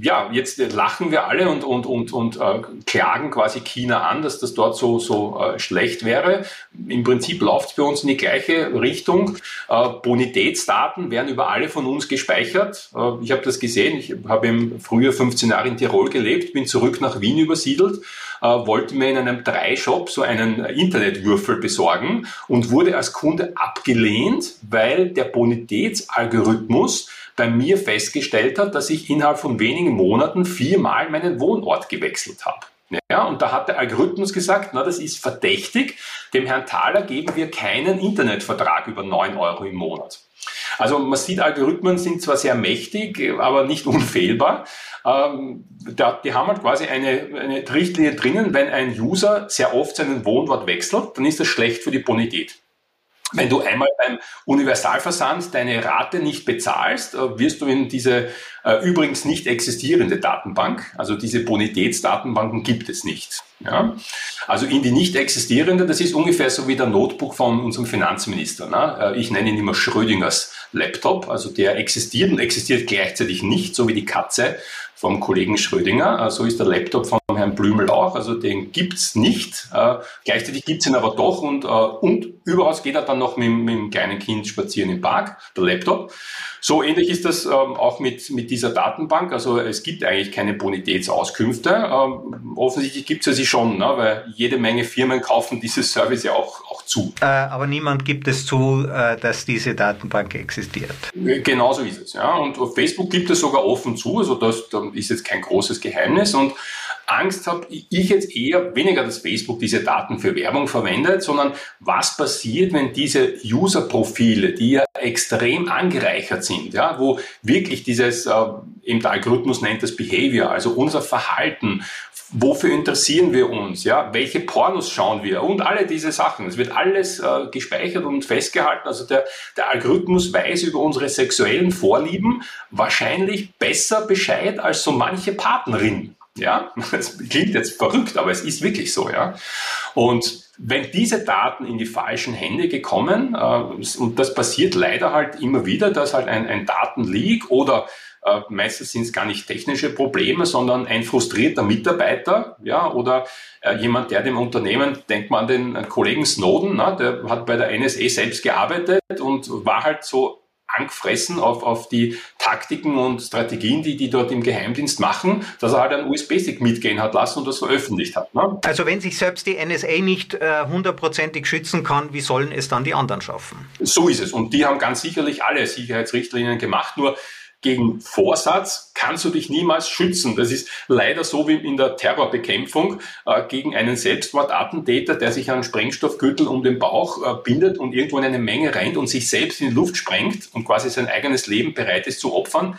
ja, jetzt lachen wir alle und, und, und, und äh, klagen quasi China an, dass das dort so, so äh, schlecht wäre. Im Prinzip läuft es bei uns in die gleiche Richtung. Äh, Bonitätsdaten werden über alle von uns gespeichert. Äh, ich habe das gesehen. Ich habe im Frühjahr 15 Jahre in Tirol gelebt, bin zurück nach Wien übersiedelt äh, wollte mir in einem Drei-Shop so einen Internetwürfel besorgen und wurde als Kunde abgelehnt, weil der Bonitätsalgorithmus bei mir festgestellt hat, dass ich innerhalb von wenigen Monaten viermal meinen Wohnort gewechselt habe. Ja, und da hat der Algorithmus gesagt, na, das ist verdächtig, dem Herrn Thaler geben wir keinen Internetvertrag über 9 Euro im Monat. Also man sieht, Algorithmen sind zwar sehr mächtig, aber nicht unfehlbar. Ähm, die haben halt quasi eine, eine Richtlinie drinnen, wenn ein User sehr oft seinen Wohnort wechselt, dann ist das schlecht für die Bonität. Wenn du einmal beim Universalversand deine Rate nicht bezahlst, äh, wirst du in diese äh, übrigens nicht existierende Datenbank, also diese Bonitätsdatenbanken gibt es nicht. Ja? Also in die nicht existierende, das ist ungefähr so wie der Notebook von unserem Finanzminister. Ne? Äh, ich nenne ihn immer Schrödingers Laptop, also der existiert und existiert gleichzeitig nicht, so wie die Katze vom Kollegen Schrödinger. So ist der Laptop von Herrn Blümel auch, also den gibt's nicht. Äh, gleichzeitig gibt's ihn aber doch und, äh, und überaus geht er dann noch mit, mit dem kleinen Kind spazieren im Park, der Laptop. So ähnlich ist das ähm, auch mit, mit dieser Datenbank. Also es gibt eigentlich keine Bonitätsauskünfte. Ähm, offensichtlich gibt es sie schon, ne? weil jede Menge Firmen kaufen dieses Service ja auch, auch zu. Äh, aber niemand gibt es zu, äh, dass diese Datenbank existiert. Genauso ist es. Ja. Und auf Facebook gibt es sogar offen zu. Also das, das ist jetzt kein großes Geheimnis. Und Angst habe ich jetzt eher weniger, dass Facebook diese Daten für Werbung verwendet, sondern was passiert, wenn diese User-Profile, die ja extrem angereichert sind, ja, wo wirklich dieses, äh, eben der Algorithmus nennt das Behavior, also unser Verhalten, wofür interessieren wir uns, ja, welche Pornos schauen wir und alle diese Sachen. Es wird alles äh, gespeichert und festgehalten. Also der, der Algorithmus weiß über unsere sexuellen Vorlieben wahrscheinlich besser Bescheid als so manche Partnerin. Ja, das klingt jetzt verrückt, aber es ist wirklich so, ja. Und wenn diese Daten in die falschen Hände gekommen, äh, und das passiert leider halt immer wieder, dass halt ein, ein Datenleak oder äh, meistens sind es gar nicht technische Probleme, sondern ein frustrierter Mitarbeiter, ja, oder äh, jemand, der dem Unternehmen, denkt man an den Kollegen Snowden, na, der hat bei der NSA selbst gearbeitet und war halt so angefressen auf, auf die Taktiken und Strategien, die die dort im Geheimdienst machen, dass er halt einen USB-Stick mitgehen hat lassen und das veröffentlicht hat. Ne? Also wenn sich selbst die NSA nicht äh, hundertprozentig schützen kann, wie sollen es dann die anderen schaffen? So ist es. Und die haben ganz sicherlich alle Sicherheitsrichtlinien gemacht, nur gegen Vorsatz kannst du dich niemals schützen. Das ist leider so wie in der Terrorbekämpfung äh, gegen einen Selbstmordattentäter, der sich einen Sprengstoffgürtel um den Bauch äh, bindet und irgendwo in eine Menge rennt und sich selbst in die Luft sprengt und quasi sein eigenes Leben bereit ist zu opfern.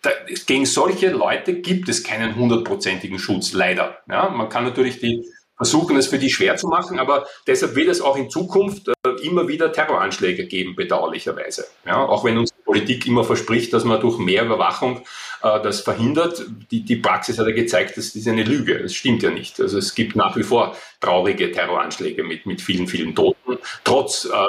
Da, gegen solche Leute gibt es keinen hundertprozentigen Schutz, leider. Ja, man kann natürlich die versuchen, es für die schwer zu machen, aber deshalb wird es auch in Zukunft äh, immer wieder Terroranschläge geben, bedauerlicherweise. Ja, auch wenn uns die Politik immer verspricht, dass man durch mehr Überwachung äh, das verhindert. Die, die Praxis hat ja gezeigt, das ist eine Lüge. Das stimmt ja nicht. Also es gibt nach wie vor traurige Terroranschläge mit, mit vielen, vielen Toten, trotz äh,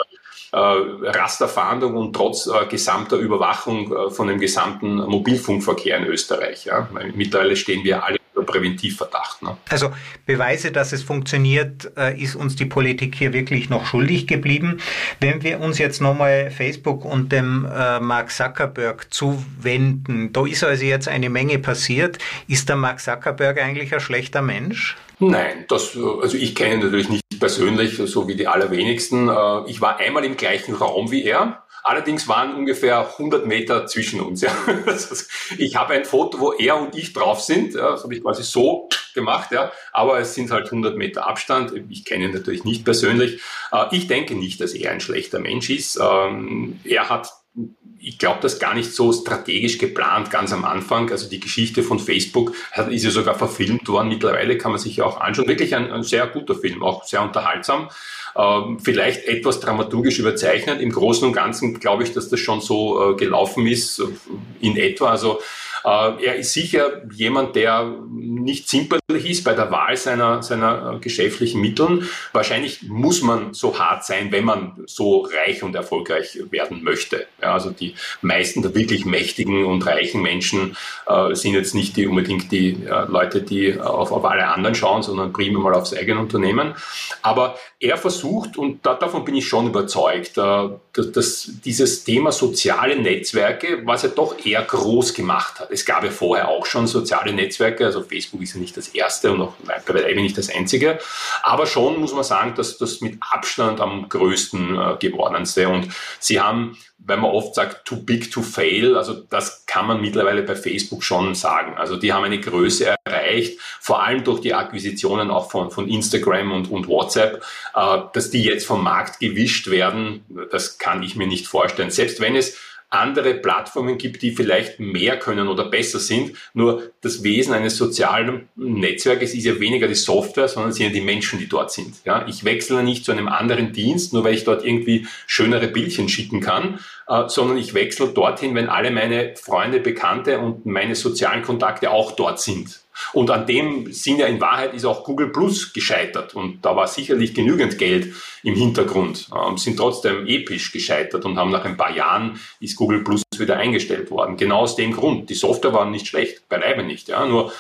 äh, Rasterfahndung und trotz äh, gesamter Überwachung äh, von dem gesamten Mobilfunkverkehr in Österreich. Ja. Mittlerweile stehen wir alle Präventivverdacht. Ne? Also Beweise, dass es funktioniert, äh, ist uns die Politik hier wirklich noch schuldig geblieben. Wenn wir uns jetzt nochmal Facebook und dem äh, Mark Zuckerberg zuwenden, da ist also jetzt eine Menge passiert. Ist der Mark Zuckerberg eigentlich ein schlechter Mensch? Nein, das, also ich kenne ihn natürlich nicht persönlich, so wie die allerwenigsten. Äh, ich war einmal im gleichen Raum wie er Allerdings waren ungefähr 100 Meter zwischen uns. Ja. Ich habe ein Foto, wo er und ich drauf sind. Ja. Das habe ich quasi so gemacht. Ja. Aber es sind halt 100 Meter Abstand. Ich kenne ihn natürlich nicht persönlich. Äh, ich denke nicht, dass er ein schlechter Mensch ist. Ähm, er hat ich glaube, das gar nicht so strategisch geplant, ganz am Anfang. Also die Geschichte von Facebook ist ja sogar verfilmt worden. Mittlerweile kann man sich ja auch anschauen. Wirklich ein, ein sehr guter Film, auch sehr unterhaltsam. Ähm, vielleicht etwas dramaturgisch überzeichnet. Im Großen und Ganzen glaube ich, dass das schon so äh, gelaufen ist, äh, in etwa. Also er ist sicher jemand, der nicht zimperlich ist bei der Wahl seiner, seiner äh, geschäftlichen Mitteln. Wahrscheinlich muss man so hart sein, wenn man so reich und erfolgreich werden möchte. Ja, also die meisten der wirklich mächtigen und reichen Menschen äh, sind jetzt nicht die, unbedingt die äh, Leute, die auf, auf alle anderen schauen, sondern primär mal aufs eigene Unternehmen. Aber er versucht, und da, davon bin ich schon überzeugt, äh, dass, dass dieses Thema soziale Netzwerke, was er doch eher groß gemacht hat. Es gab ja vorher auch schon soziale Netzwerke, also Facebook ist ja nicht das erste und auch bei weitem nicht das einzige, aber schon muss man sagen, dass das mit Abstand am größten äh, geworden Und sie haben weil man oft sagt, too big to fail, also das kann man mittlerweile bei Facebook schon sagen. Also die haben eine Größe erreicht, vor allem durch die Akquisitionen auch von, von Instagram und, und WhatsApp, äh, dass die jetzt vom Markt gewischt werden, das kann ich mir nicht vorstellen. Selbst wenn es andere Plattformen gibt, die vielleicht mehr können oder besser sind. Nur das Wesen eines sozialen Netzwerkes ist ja weniger die Software, sondern sind ja die Menschen, die dort sind. Ja, ich wechsle nicht zu einem anderen Dienst, nur weil ich dort irgendwie schönere Bildchen schicken kann, äh, sondern ich wechsle dorthin, wenn alle meine Freunde, Bekannte und meine sozialen Kontakte auch dort sind. Und an dem sind ja in Wahrheit ist auch Google Plus gescheitert. Und da war sicherlich genügend Geld im Hintergrund, ähm, sind trotzdem episch gescheitert und haben nach ein paar Jahren ist Google Plus wieder eingestellt worden. Genau aus dem Grund. Die Software war nicht schlecht, beileibe nicht. Ja. Nur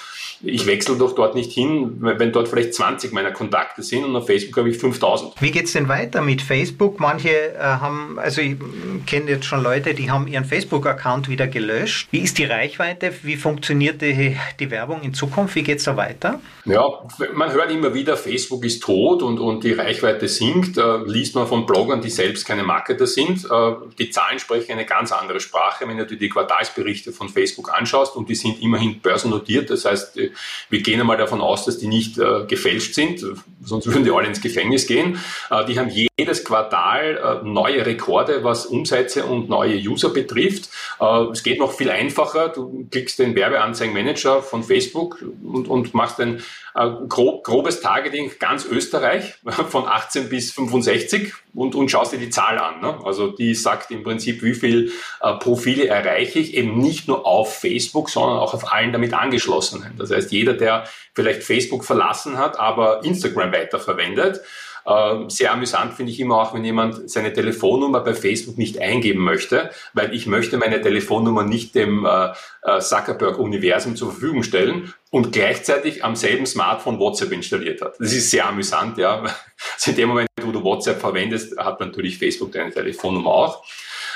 ich wechsle doch dort nicht hin, wenn dort vielleicht 20 meiner Kontakte sind und auf Facebook habe ich 5000. Wie geht es denn weiter mit Facebook? Manche äh, haben, also ich kenne jetzt schon Leute, die haben ihren Facebook-Account wieder gelöscht. Wie ist die Reichweite? Wie funktioniert die, die Werbung in Zukunft? Wie geht es da weiter? Ja, man hört immer wieder, Facebook ist tot und, und die Reichweite sinkt. Äh, liest man von Bloggern, die selbst keine Marketer sind. Äh, die Zahlen sprechen eine ganz andere Sprache. Wenn du dir die Quartalsberichte von Facebook anschaust und die sind immerhin börsennotiert, das heißt, wir gehen einmal davon aus, dass die nicht äh, gefälscht sind, sonst würden die alle ins Gefängnis gehen. Äh, die haben jedes Quartal äh, neue Rekorde, was Umsätze und neue User betrifft. Äh, es geht noch viel einfacher. Du klickst den Werbeanzeigenmanager von Facebook und, und machst ein grob, grobes Targeting ganz Österreich von 18 bis 65 und, und schaust dir die Zahl an. Ne? Also die sagt im Prinzip, wie viel Profile erreiche ich, eben nicht nur auf Facebook, sondern auch auf allen damit angeschlossenen. Das heißt, jeder, der vielleicht Facebook verlassen hat, aber Instagram weiterverwendet, ähm, sehr amüsant finde ich immer auch, wenn jemand seine Telefonnummer bei Facebook nicht eingeben möchte, weil ich möchte meine Telefonnummer nicht dem äh, äh, Zuckerberg-Universum zur Verfügung stellen und gleichzeitig am selben Smartphone WhatsApp installiert hat. Das ist sehr amüsant, ja. Also in dem Moment, wo du WhatsApp verwendest, hat natürlich Facebook deine Telefonnummer auch.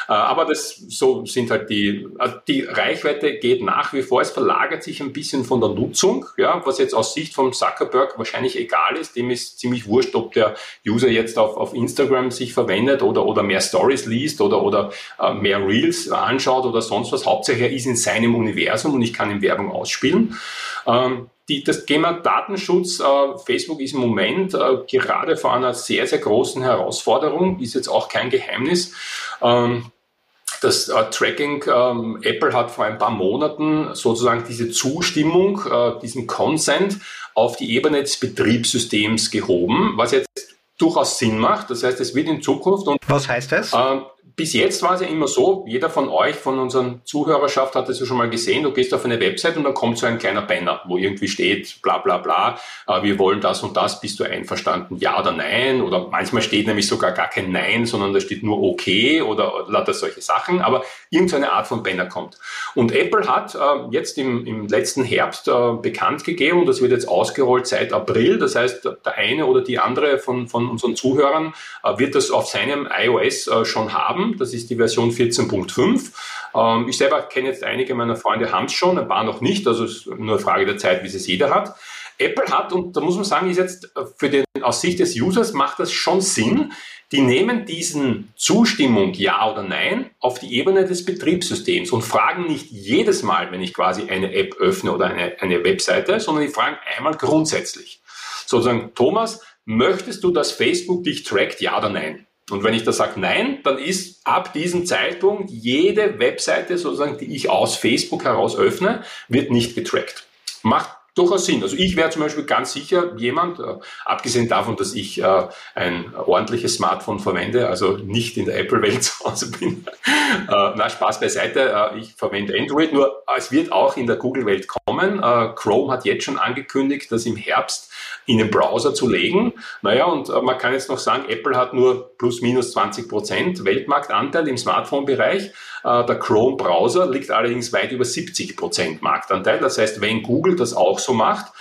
Äh, aber das, so sind halt die, also die Reichweite geht nach wie vor. Es verlagert sich ein bisschen von der Nutzung, ja, was jetzt aus Sicht von Zuckerberg wahrscheinlich egal ist. Dem ist ziemlich wurscht, ob der User jetzt auf, auf Instagram sich verwendet oder, oder mehr Stories liest oder, oder äh, mehr Reels anschaut oder sonst was. Hauptsache er ist in seinem Universum und ich kann ihm Werbung ausspielen. Ähm, die, das Thema Datenschutz, äh, Facebook ist im Moment äh, gerade vor einer sehr, sehr großen Herausforderung, ist jetzt auch kein Geheimnis. Ähm, das äh, Tracking, ähm, Apple hat vor ein paar Monaten sozusagen diese Zustimmung, äh, diesen Consent auf die Ebene des Betriebssystems gehoben, was jetzt durchaus Sinn macht. Das heißt, es wird in Zukunft und was heißt das? Äh, bis jetzt war es ja immer so, jeder von euch, von unseren Zuhörerschaft hat es ja schon mal gesehen, du gehst auf eine Website und dann kommt so ein kleiner Banner, wo irgendwie steht, bla bla bla, äh, wir wollen das und das, bist du einverstanden, ja oder nein? Oder manchmal steht nämlich sogar gar kein Nein, sondern da steht nur okay oder lauter solche Sachen, aber irgendeine Art von Banner kommt. Und Apple hat äh, jetzt im, im letzten Herbst äh, bekannt gegeben, das wird jetzt ausgerollt seit April, das heißt, der eine oder die andere von, von unseren Zuhörern wird das auf seinem iOS schon haben das ist die Version 14.5. Ähm, ich selber kenne jetzt einige meiner Freunde haben es schon, ein paar noch nicht, also es ist nur eine Frage der Zeit, wie es jeder hat. Apple hat, und da muss man sagen, ist jetzt für den, aus Sicht des Users macht das schon Sinn, die nehmen diesen Zustimmung Ja oder Nein auf die Ebene des Betriebssystems und fragen nicht jedes Mal, wenn ich quasi eine App öffne oder eine, eine Webseite, sondern die fragen einmal grundsätzlich. Sozusagen, Thomas, möchtest du, dass Facebook dich trackt, ja oder nein? Und wenn ich da sage Nein, dann ist ab diesem Zeitpunkt jede Webseite sozusagen, die ich aus Facebook heraus öffne, wird nicht getrackt. Macht durchaus Sinn. Also ich wäre zum Beispiel ganz sicher jemand, äh, abgesehen davon, dass ich äh, ein ordentliches Smartphone verwende, also nicht in der Apple-Welt zu Hause bin. äh, na, Spaß beiseite, äh, ich verwende Android, nur es wird auch in der Google-Welt kommen. Äh, Chrome hat jetzt schon angekündigt, dass im Herbst in den Browser zu legen. Naja, und äh, man kann jetzt noch sagen, Apple hat nur plus minus 20 Prozent Weltmarktanteil im Smartphone-Bereich. Äh, der Chrome-Browser liegt allerdings weit über 70 Prozent Marktanteil. Das heißt, wenn Google das auch so macht,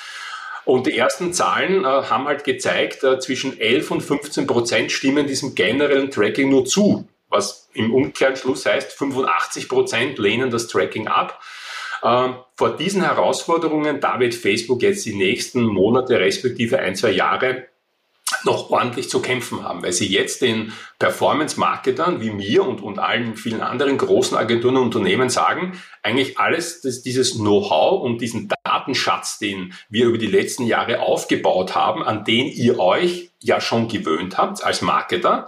und die ersten Zahlen äh, haben halt gezeigt, äh, zwischen 11 und 15 Prozent stimmen diesem generellen Tracking nur zu, was im Umkehrschluss heißt, 85 Prozent lehnen das Tracking ab. Ähm, vor diesen Herausforderungen, da wird Facebook jetzt die nächsten Monate respektive ein, zwei Jahre noch ordentlich zu kämpfen haben, weil sie jetzt den Performance-Marketern wie mir und, und allen vielen anderen großen Agenturen und Unternehmen sagen, eigentlich alles, das, dieses Know-how und diesen Datenschatz, den wir über die letzten Jahre aufgebaut haben, an den ihr euch ja schon gewöhnt habt als Marketer,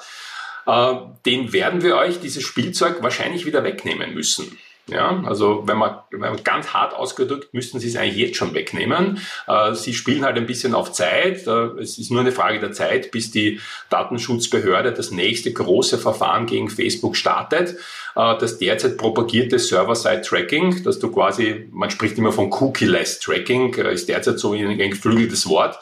äh, den werden wir euch dieses Spielzeug wahrscheinlich wieder wegnehmen müssen. Ja, also wenn man, wenn man ganz hart ausgedrückt, müssten sie es eigentlich jetzt schon wegnehmen. Äh, sie spielen halt ein bisschen auf Zeit. Äh, es ist nur eine Frage der Zeit, bis die Datenschutzbehörde das nächste große Verfahren gegen Facebook startet. Äh, das derzeit propagierte Server-Side-Tracking, dass du quasi, man spricht immer von Cookie-less Tracking, äh, ist derzeit so ein geflügeltes Wort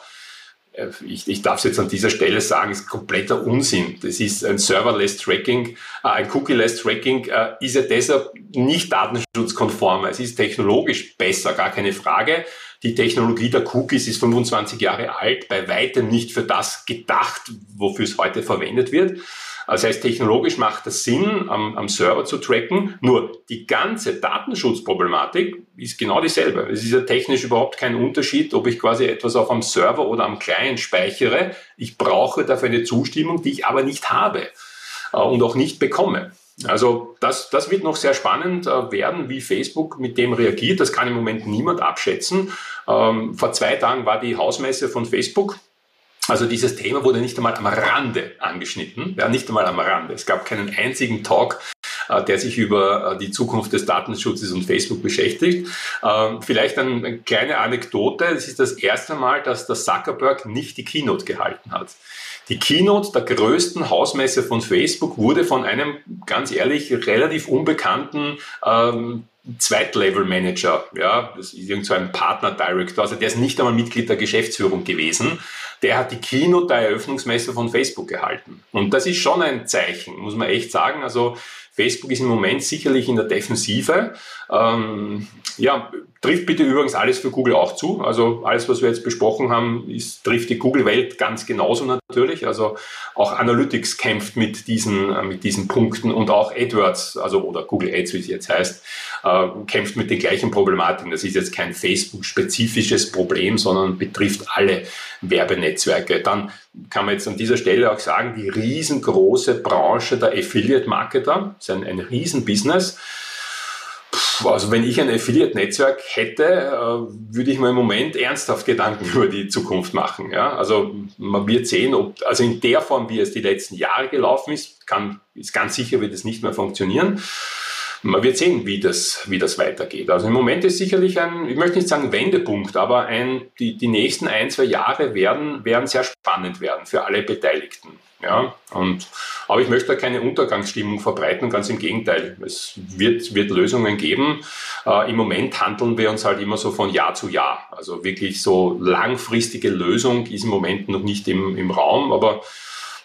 ich, ich darf es jetzt an dieser Stelle sagen, ist kompletter Unsinn. Das ist ein Serverless Tracking, äh, ein Cookie-less Tracking äh, ist ja deshalb nicht datenschutzkonform. Es ist technologisch besser, gar keine Frage. Die Technologie der Cookies ist 25 Jahre alt, bei weitem nicht für das gedacht, wofür es heute verwendet wird. Das heißt, technologisch macht es Sinn, am, am Server zu tracken. Nur die ganze Datenschutzproblematik ist genau dieselbe. Es ist ja technisch überhaupt kein Unterschied, ob ich quasi etwas auf einem Server oder am Client speichere. Ich brauche dafür eine Zustimmung, die ich aber nicht habe äh, und auch nicht bekomme. Also das, das wird noch sehr spannend äh, werden, wie Facebook mit dem reagiert. Das kann im Moment niemand abschätzen. Ähm, vor zwei Tagen war die Hausmesse von Facebook also dieses Thema wurde nicht einmal am Rande angeschnitten, ja, nicht einmal am Rande. Es gab keinen einzigen Talk, äh, der sich über äh, die Zukunft des Datenschutzes und Facebook beschäftigt. Ähm, vielleicht eine kleine Anekdote. Es ist das erste Mal, dass der Zuckerberg nicht die Keynote gehalten hat. Die Keynote der größten Hausmesse von Facebook wurde von einem, ganz ehrlich, relativ unbekannten ähm, Zweitlevel-Manager, ja, das ist irgend so Partner-Director, also der ist nicht einmal Mitglied der Geschäftsführung gewesen, der hat die Keynote der Eröffnungsmesse von Facebook gehalten. Und das ist schon ein Zeichen, muss man echt sagen. Also Facebook ist im Moment sicherlich in der Defensive. Ähm, ja, trifft bitte übrigens alles für Google auch zu. Also alles, was wir jetzt besprochen haben, ist, trifft die Google-Welt ganz genauso natürlich. Also auch Analytics kämpft mit diesen, äh, mit diesen Punkten und auch AdWords, also oder Google Ads, wie es jetzt heißt, äh, kämpft mit den gleichen Problematiken. Das ist jetzt kein Facebook-spezifisches Problem, sondern betrifft alle Werbenetzwerke. Dann kann man jetzt an dieser Stelle auch sagen, die riesengroße Branche der Affiliate-Marketer, ist ein, ein Riesenbusiness. Also wenn ich ein Affiliate-Netzwerk hätte, äh, würde ich mir im Moment ernsthaft Gedanken über die Zukunft machen. Ja? Also man wird sehen, ob, also in der Form, wie es die letzten Jahre gelaufen ist, kann, ist ganz sicher, wird es nicht mehr funktionieren. Man wird sehen, wie das, wie das weitergeht. Also im Moment ist sicherlich ein, ich möchte nicht sagen Wendepunkt, aber ein, die, die nächsten ein, zwei Jahre werden, werden sehr spannend werden für alle Beteiligten. Ja, und, aber ich möchte da keine Untergangsstimmung verbreiten, ganz im Gegenteil. Es wird, wird Lösungen geben. Äh, Im Moment handeln wir uns halt immer so von Jahr zu Jahr. Also wirklich so langfristige Lösung ist im Moment noch nicht im, im Raum, aber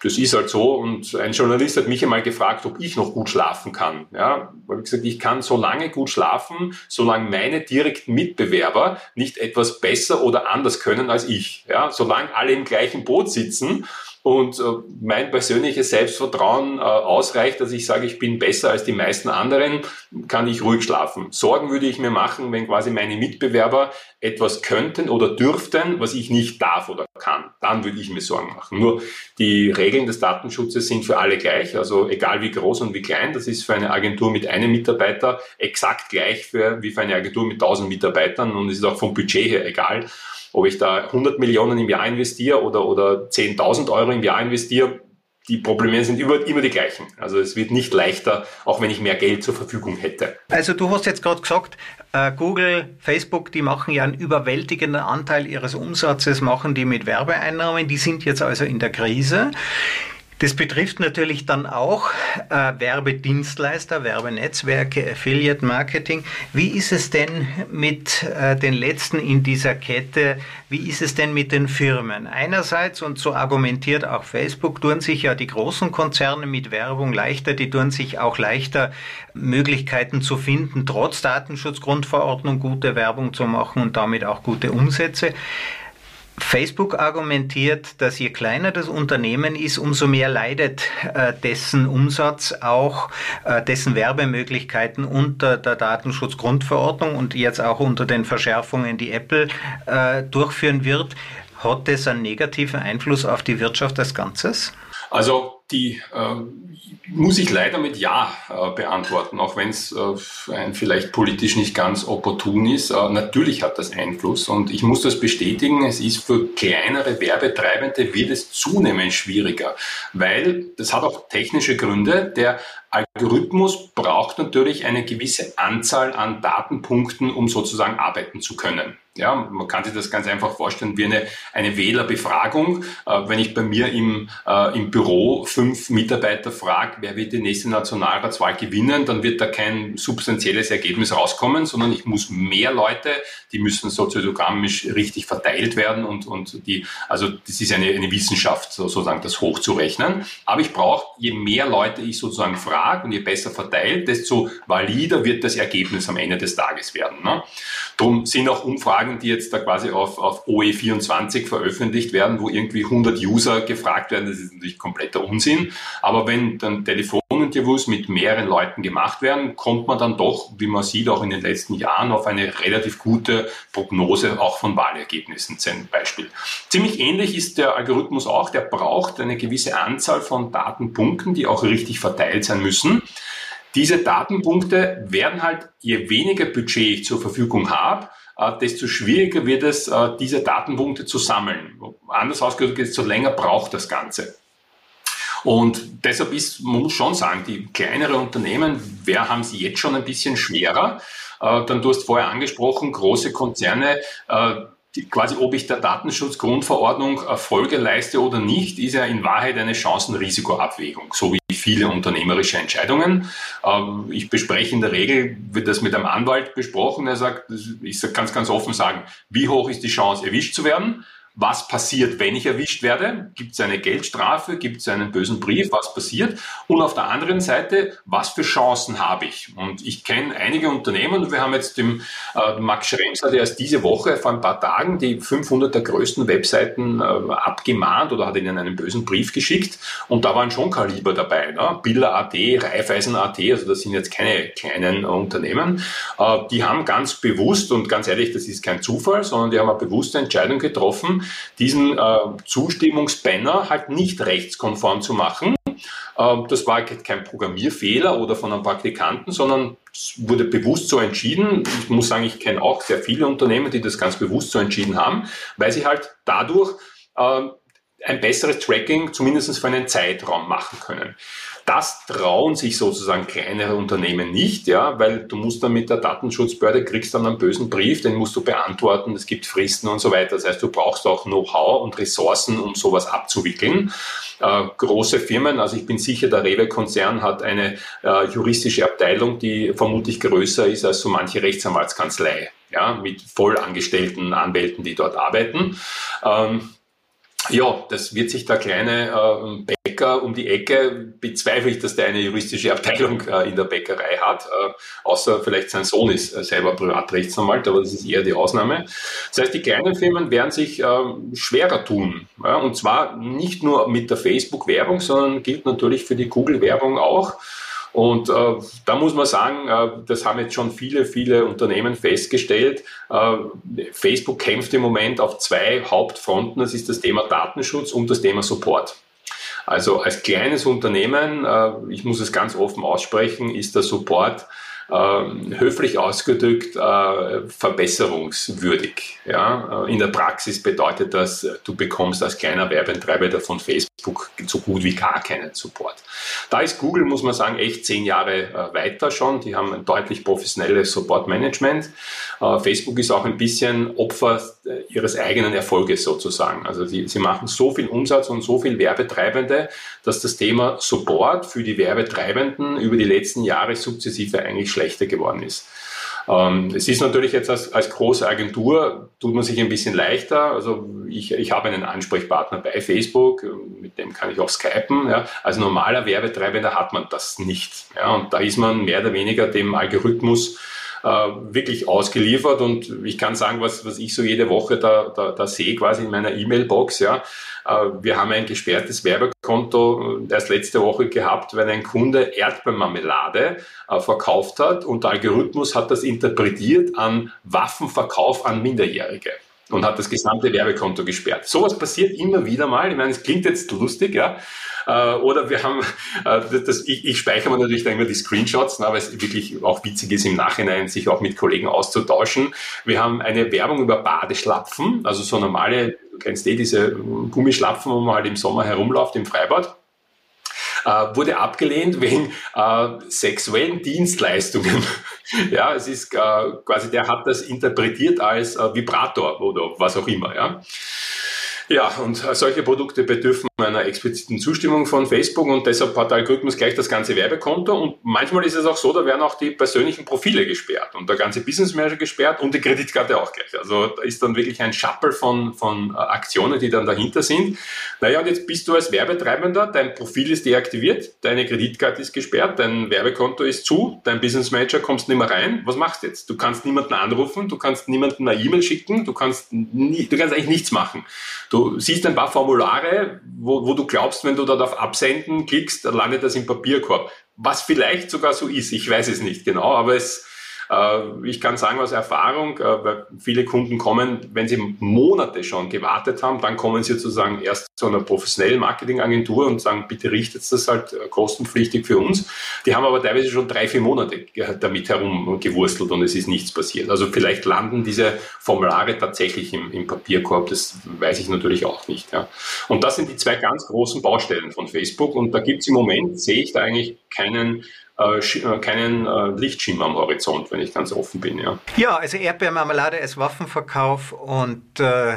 das ist halt so. Und ein Journalist hat mich einmal gefragt, ob ich noch gut schlafen kann. Ja, habe ich gesagt, ich kann so lange gut schlafen, solange meine direkten Mitbewerber nicht etwas besser oder anders können als ich. Ja, solange alle im gleichen Boot sitzen und äh, mein persönliches Selbstvertrauen äh, ausreicht, dass ich sage, ich bin besser als die meisten anderen, kann ich ruhig schlafen. Sorgen würde ich mir machen, wenn quasi meine Mitbewerber etwas könnten oder dürften, was ich nicht darf oder kann. Dann würde ich mir Sorgen machen. Nur die Regeln des Datenschutzes sind für alle gleich, also egal wie groß und wie klein. Das ist für eine Agentur mit einem Mitarbeiter exakt gleich für, wie für eine Agentur mit 1000 Mitarbeitern und es ist auch vom Budget her egal ob ich da 100 Millionen im Jahr investiere oder, oder 10.000 Euro im Jahr investiere, die Probleme sind immer, immer die gleichen. Also es wird nicht leichter, auch wenn ich mehr Geld zur Verfügung hätte. Also du hast jetzt gerade gesagt, äh, Google, Facebook, die machen ja einen überwältigenden Anteil ihres Umsatzes, machen die mit Werbeeinnahmen. Die sind jetzt also in der Krise. Das betrifft natürlich dann auch äh, Werbedienstleister, Werbenetzwerke, Affiliate Marketing. Wie ist es denn mit äh, den letzten in dieser Kette? Wie ist es denn mit den Firmen? Einerseits, und so argumentiert auch Facebook, tun sich ja die großen Konzerne mit Werbung leichter, die tun sich auch leichter, Möglichkeiten zu finden, trotz Datenschutzgrundverordnung gute Werbung zu machen und damit auch gute Umsätze. Facebook argumentiert, dass je kleiner das Unternehmen ist, umso mehr leidet äh, dessen Umsatz auch, äh, dessen Werbemöglichkeiten unter der Datenschutzgrundverordnung und jetzt auch unter den Verschärfungen, die Apple äh, durchführen wird. Hat das einen negativen Einfluss auf die Wirtschaft als Ganzes? Also die äh, muss ich leider mit Ja äh, beantworten, auch wenn es äh, vielleicht politisch nicht ganz opportun ist. Äh, natürlich hat das Einfluss und ich muss das bestätigen, es ist für kleinere Werbetreibende wird es zunehmend schwieriger, weil das hat auch technische Gründe. Der Algorithmus braucht natürlich eine gewisse Anzahl an Datenpunkten, um sozusagen arbeiten zu können. Ja, man kann sich das ganz einfach vorstellen wie eine, eine Wählerbefragung. Äh, wenn ich bei mir im, äh, im Büro fünf Mitarbeiter frage, wer wird die nächste Nationalratswahl gewinnen, dann wird da kein substanzielles Ergebnis rauskommen, sondern ich muss mehr Leute, die müssen soziogrammisch richtig verteilt werden und, und die, also das ist eine, eine Wissenschaft, sozusagen das hochzurechnen. Aber ich brauche, je mehr Leute ich sozusagen frage und je besser verteilt, desto valider wird das Ergebnis am Ende des Tages werden. Ne? Darum sind auch Umfragen, die jetzt da quasi auf, auf OE24 veröffentlicht werden, wo irgendwie 100 User gefragt werden. Das ist natürlich kompletter Unsinn. Aber wenn dann Telefoninterviews mit mehreren Leuten gemacht werden, kommt man dann doch, wie man sieht, auch in den letzten Jahren auf eine relativ gute Prognose auch von Wahlergebnissen zum Beispiel. Ziemlich ähnlich ist der Algorithmus auch. Der braucht eine gewisse Anzahl von Datenpunkten, die auch richtig verteilt sein müssen. Diese Datenpunkte werden halt, je weniger Budget ich zur Verfügung habe, desto schwieriger wird es, äh, diese Datenpunkte zu sammeln. Anders ausgedrückt, desto länger braucht das Ganze. Und deshalb ist, man muss schon sagen, die kleinere Unternehmen, wer haben sie jetzt schon ein bisschen schwerer? Äh, dann du hast vorher angesprochen, große Konzerne, quasi ob ich der Datenschutzgrundverordnung Folge leiste oder nicht, ist ja in Wahrheit eine Chancen-Risiko-Abwägung, so wie viele unternehmerische Entscheidungen. Ähm, ich bespreche in der Regel, wird das mit einem Anwalt besprochen, er sagt, ich kann es ganz offen sagen, wie hoch ist die Chance, erwischt zu werden? Was passiert, wenn ich erwischt werde? Gibt es eine Geldstrafe? Gibt es einen bösen Brief? Was passiert? Und auf der anderen Seite, was für Chancen habe ich? Und ich kenne einige Unternehmen, wir haben jetzt dem äh, Max Schremser, der ist diese Woche vor ein paar Tagen die 500 der größten Webseiten äh, abgemahnt oder hat ihnen einen bösen Brief geschickt und da waren schon Kaliber dabei. Ne? Biller.at, Raiffeisen.at, also das sind jetzt keine kleinen Unternehmen. Äh, die haben ganz bewusst und ganz ehrlich, das ist kein Zufall, sondern die haben eine bewusste Entscheidung getroffen, diesen äh, Zustimmungsbanner halt nicht rechtskonform zu machen. Äh, das war kein Programmierfehler oder von einem Praktikanten, sondern es wurde bewusst so entschieden. Ich muss sagen, ich kenne auch sehr viele Unternehmen, die das ganz bewusst so entschieden haben, weil sie halt dadurch äh, ein besseres Tracking zumindest für einen Zeitraum machen können. Das trauen sich sozusagen kleinere Unternehmen nicht, ja, weil du musst dann mit der Datenschutzbehörde, kriegst dann einen bösen Brief, den musst du beantworten, es gibt Fristen und so weiter. Das heißt, du brauchst auch Know-how und Ressourcen, um sowas abzuwickeln. Äh, große Firmen, also ich bin sicher, der Rewe-Konzern hat eine äh, juristische Abteilung, die vermutlich größer ist als so manche Rechtsanwaltskanzlei, ja, mit vollangestellten Anwälten, die dort arbeiten. Ähm, ja, das wird sich der kleine äh, Bäcker um die Ecke, bezweifle ich, dass der eine juristische Abteilung äh, in der Bäckerei hat, äh, außer vielleicht sein Sohn ist äh, selber Privatrechtsanwalt, aber das ist eher die Ausnahme. Das heißt, die kleinen Firmen werden sich ähm, schwerer tun. Ja, und zwar nicht nur mit der Facebook-Werbung, sondern gilt natürlich für die Google-Werbung auch. Und äh, da muss man sagen, äh, das haben jetzt schon viele, viele Unternehmen festgestellt. Äh, Facebook kämpft im Moment auf zwei Hauptfronten. Das ist das Thema Datenschutz und das Thema Support. Also als kleines Unternehmen, äh, ich muss es ganz offen aussprechen, ist der Support äh, höflich ausgedrückt äh, verbesserungswürdig. Ja? Äh, in der Praxis bedeutet das, du bekommst als kleiner Werbetreiber von Facebook so gut wie gar keinen Support. Da ist Google, muss man sagen, echt zehn Jahre äh, weiter schon. Die haben ein deutlich professionelles Support-Management. Äh, Facebook ist auch ein bisschen Opfer ihres eigenen Erfolges sozusagen. Also die, sie machen so viel Umsatz und so viel Werbetreibende, dass das Thema Support für die Werbetreibenden über die letzten Jahre sukzessive eigentlich schlechter geworden ist. Ähm, es ist natürlich jetzt als, als große Agentur, tut man sich ein bisschen leichter. Also ich, ich habe einen Ansprechpartner bei Facebook, mit dem kann ich auch skypen. Ja. Als normaler Werbetreibender hat man das nicht. Ja. Und da ist man mehr oder weniger dem Algorithmus äh, wirklich ausgeliefert. Und ich kann sagen, was, was ich so jede Woche da, da, da sehe quasi in meiner E-Mail-Box, ja. Äh, wir haben ein gesperrtes Werbekonto äh, erst letzte Woche gehabt, weil ein Kunde Erdbeermarmelade äh, verkauft hat. Und der Algorithmus hat das interpretiert an Waffenverkauf an Minderjährige und hat das gesamte Werbekonto gesperrt. Sowas passiert immer wieder mal. Ich meine, es klingt jetzt lustig, ja. Äh, oder wir haben, äh, das, ich, ich speichere mir natürlich dann immer die Screenshots, na, weil es wirklich auch witzig ist, im Nachhinein sich auch mit Kollegen auszutauschen. Wir haben eine Werbung über Badeschlapfen, also so normale, du kennst eh diese Gummischlapfen, wo man halt im Sommer herumläuft im Freibad äh, wurde abgelehnt wegen äh, sexuellen Dienstleistungen. ja, es ist äh, quasi, der hat das interpretiert als äh, Vibrator oder was auch immer. Ja. Ja, und solche Produkte bedürfen einer expliziten Zustimmung von Facebook und deshalb hat der Algorithmus gleich das ganze Werbekonto und manchmal ist es auch so, da werden auch die persönlichen Profile gesperrt und der ganze Business Manager gesperrt und die Kreditkarte auch gleich. Also da ist dann wirklich ein Schappel von, von Aktionen, die dann dahinter sind. Naja, und jetzt bist du als Werbetreibender, dein Profil ist deaktiviert, deine Kreditkarte ist gesperrt, dein Werbekonto ist zu, dein Business Manager kommst nicht mehr rein. Was machst du jetzt? Du kannst niemanden anrufen, du kannst niemanden eine E-Mail schicken, du kannst, nie, du kannst eigentlich nichts machen. Du siehst ein paar Formulare, wo, wo du glaubst, wenn du dort auf Absenden klickst, dann landet das im Papierkorb. Was vielleicht sogar so ist, ich weiß es nicht genau, aber es, ich kann sagen aus Erfahrung, äh, weil viele Kunden kommen, wenn sie Monate schon gewartet haben, dann kommen sie sozusagen erst zu einer professionellen Marketingagentur und sagen, bitte richtet das halt äh, kostenpflichtig für uns. Die haben aber teilweise schon drei, vier Monate damit herumgewurstelt und es ist nichts passiert. Also vielleicht landen diese Formulare tatsächlich im, im Papierkorb, das weiß ich natürlich auch nicht. Ja. Und das sind die zwei ganz großen Baustellen von Facebook und da gibt es im Moment, sehe ich da eigentlich keinen äh, äh, keinen äh, Lichtschimmer am Horizont, wenn ich ganz offen bin. Ja, ja also Erdbeermarmelade als Waffenverkauf und äh,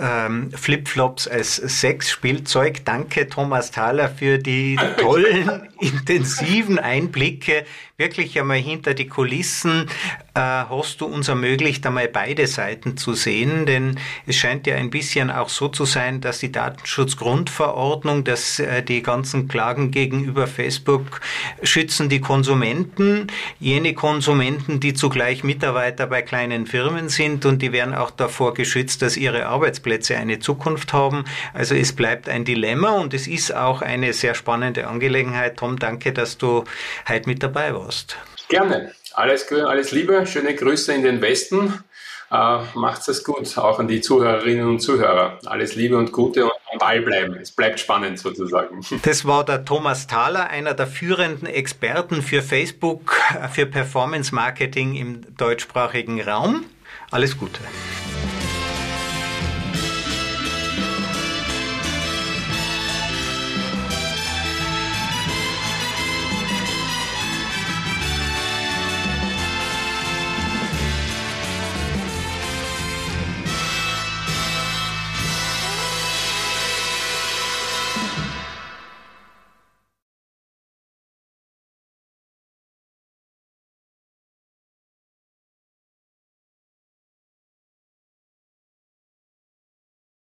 ähm, Flipflops als Sexspielzeug. Danke, Thomas Thaler, für die tollen, intensiven Einblicke wirklich einmal hinter die Kulissen äh, hast du uns ermöglicht, einmal beide Seiten zu sehen, denn es scheint ja ein bisschen auch so zu sein, dass die Datenschutzgrundverordnung, dass äh, die ganzen Klagen gegenüber Facebook schützen die Konsumenten, jene Konsumenten, die zugleich Mitarbeiter bei kleinen Firmen sind und die werden auch davor geschützt, dass ihre Arbeitsplätze eine Zukunft haben. Also es bleibt ein Dilemma und es ist auch eine sehr spannende Angelegenheit. Tom, danke, dass du heute mit dabei warst. Gerne. Alles, alles Liebe, schöne Grüße in den Westen. Äh, macht's es gut, auch an die Zuhörerinnen und Zuhörer. Alles Liebe und Gute und am Ball bleiben. Es bleibt spannend sozusagen. Das war der Thomas Thaler, einer der führenden Experten für Facebook, für Performance Marketing im deutschsprachigen Raum. Alles Gute.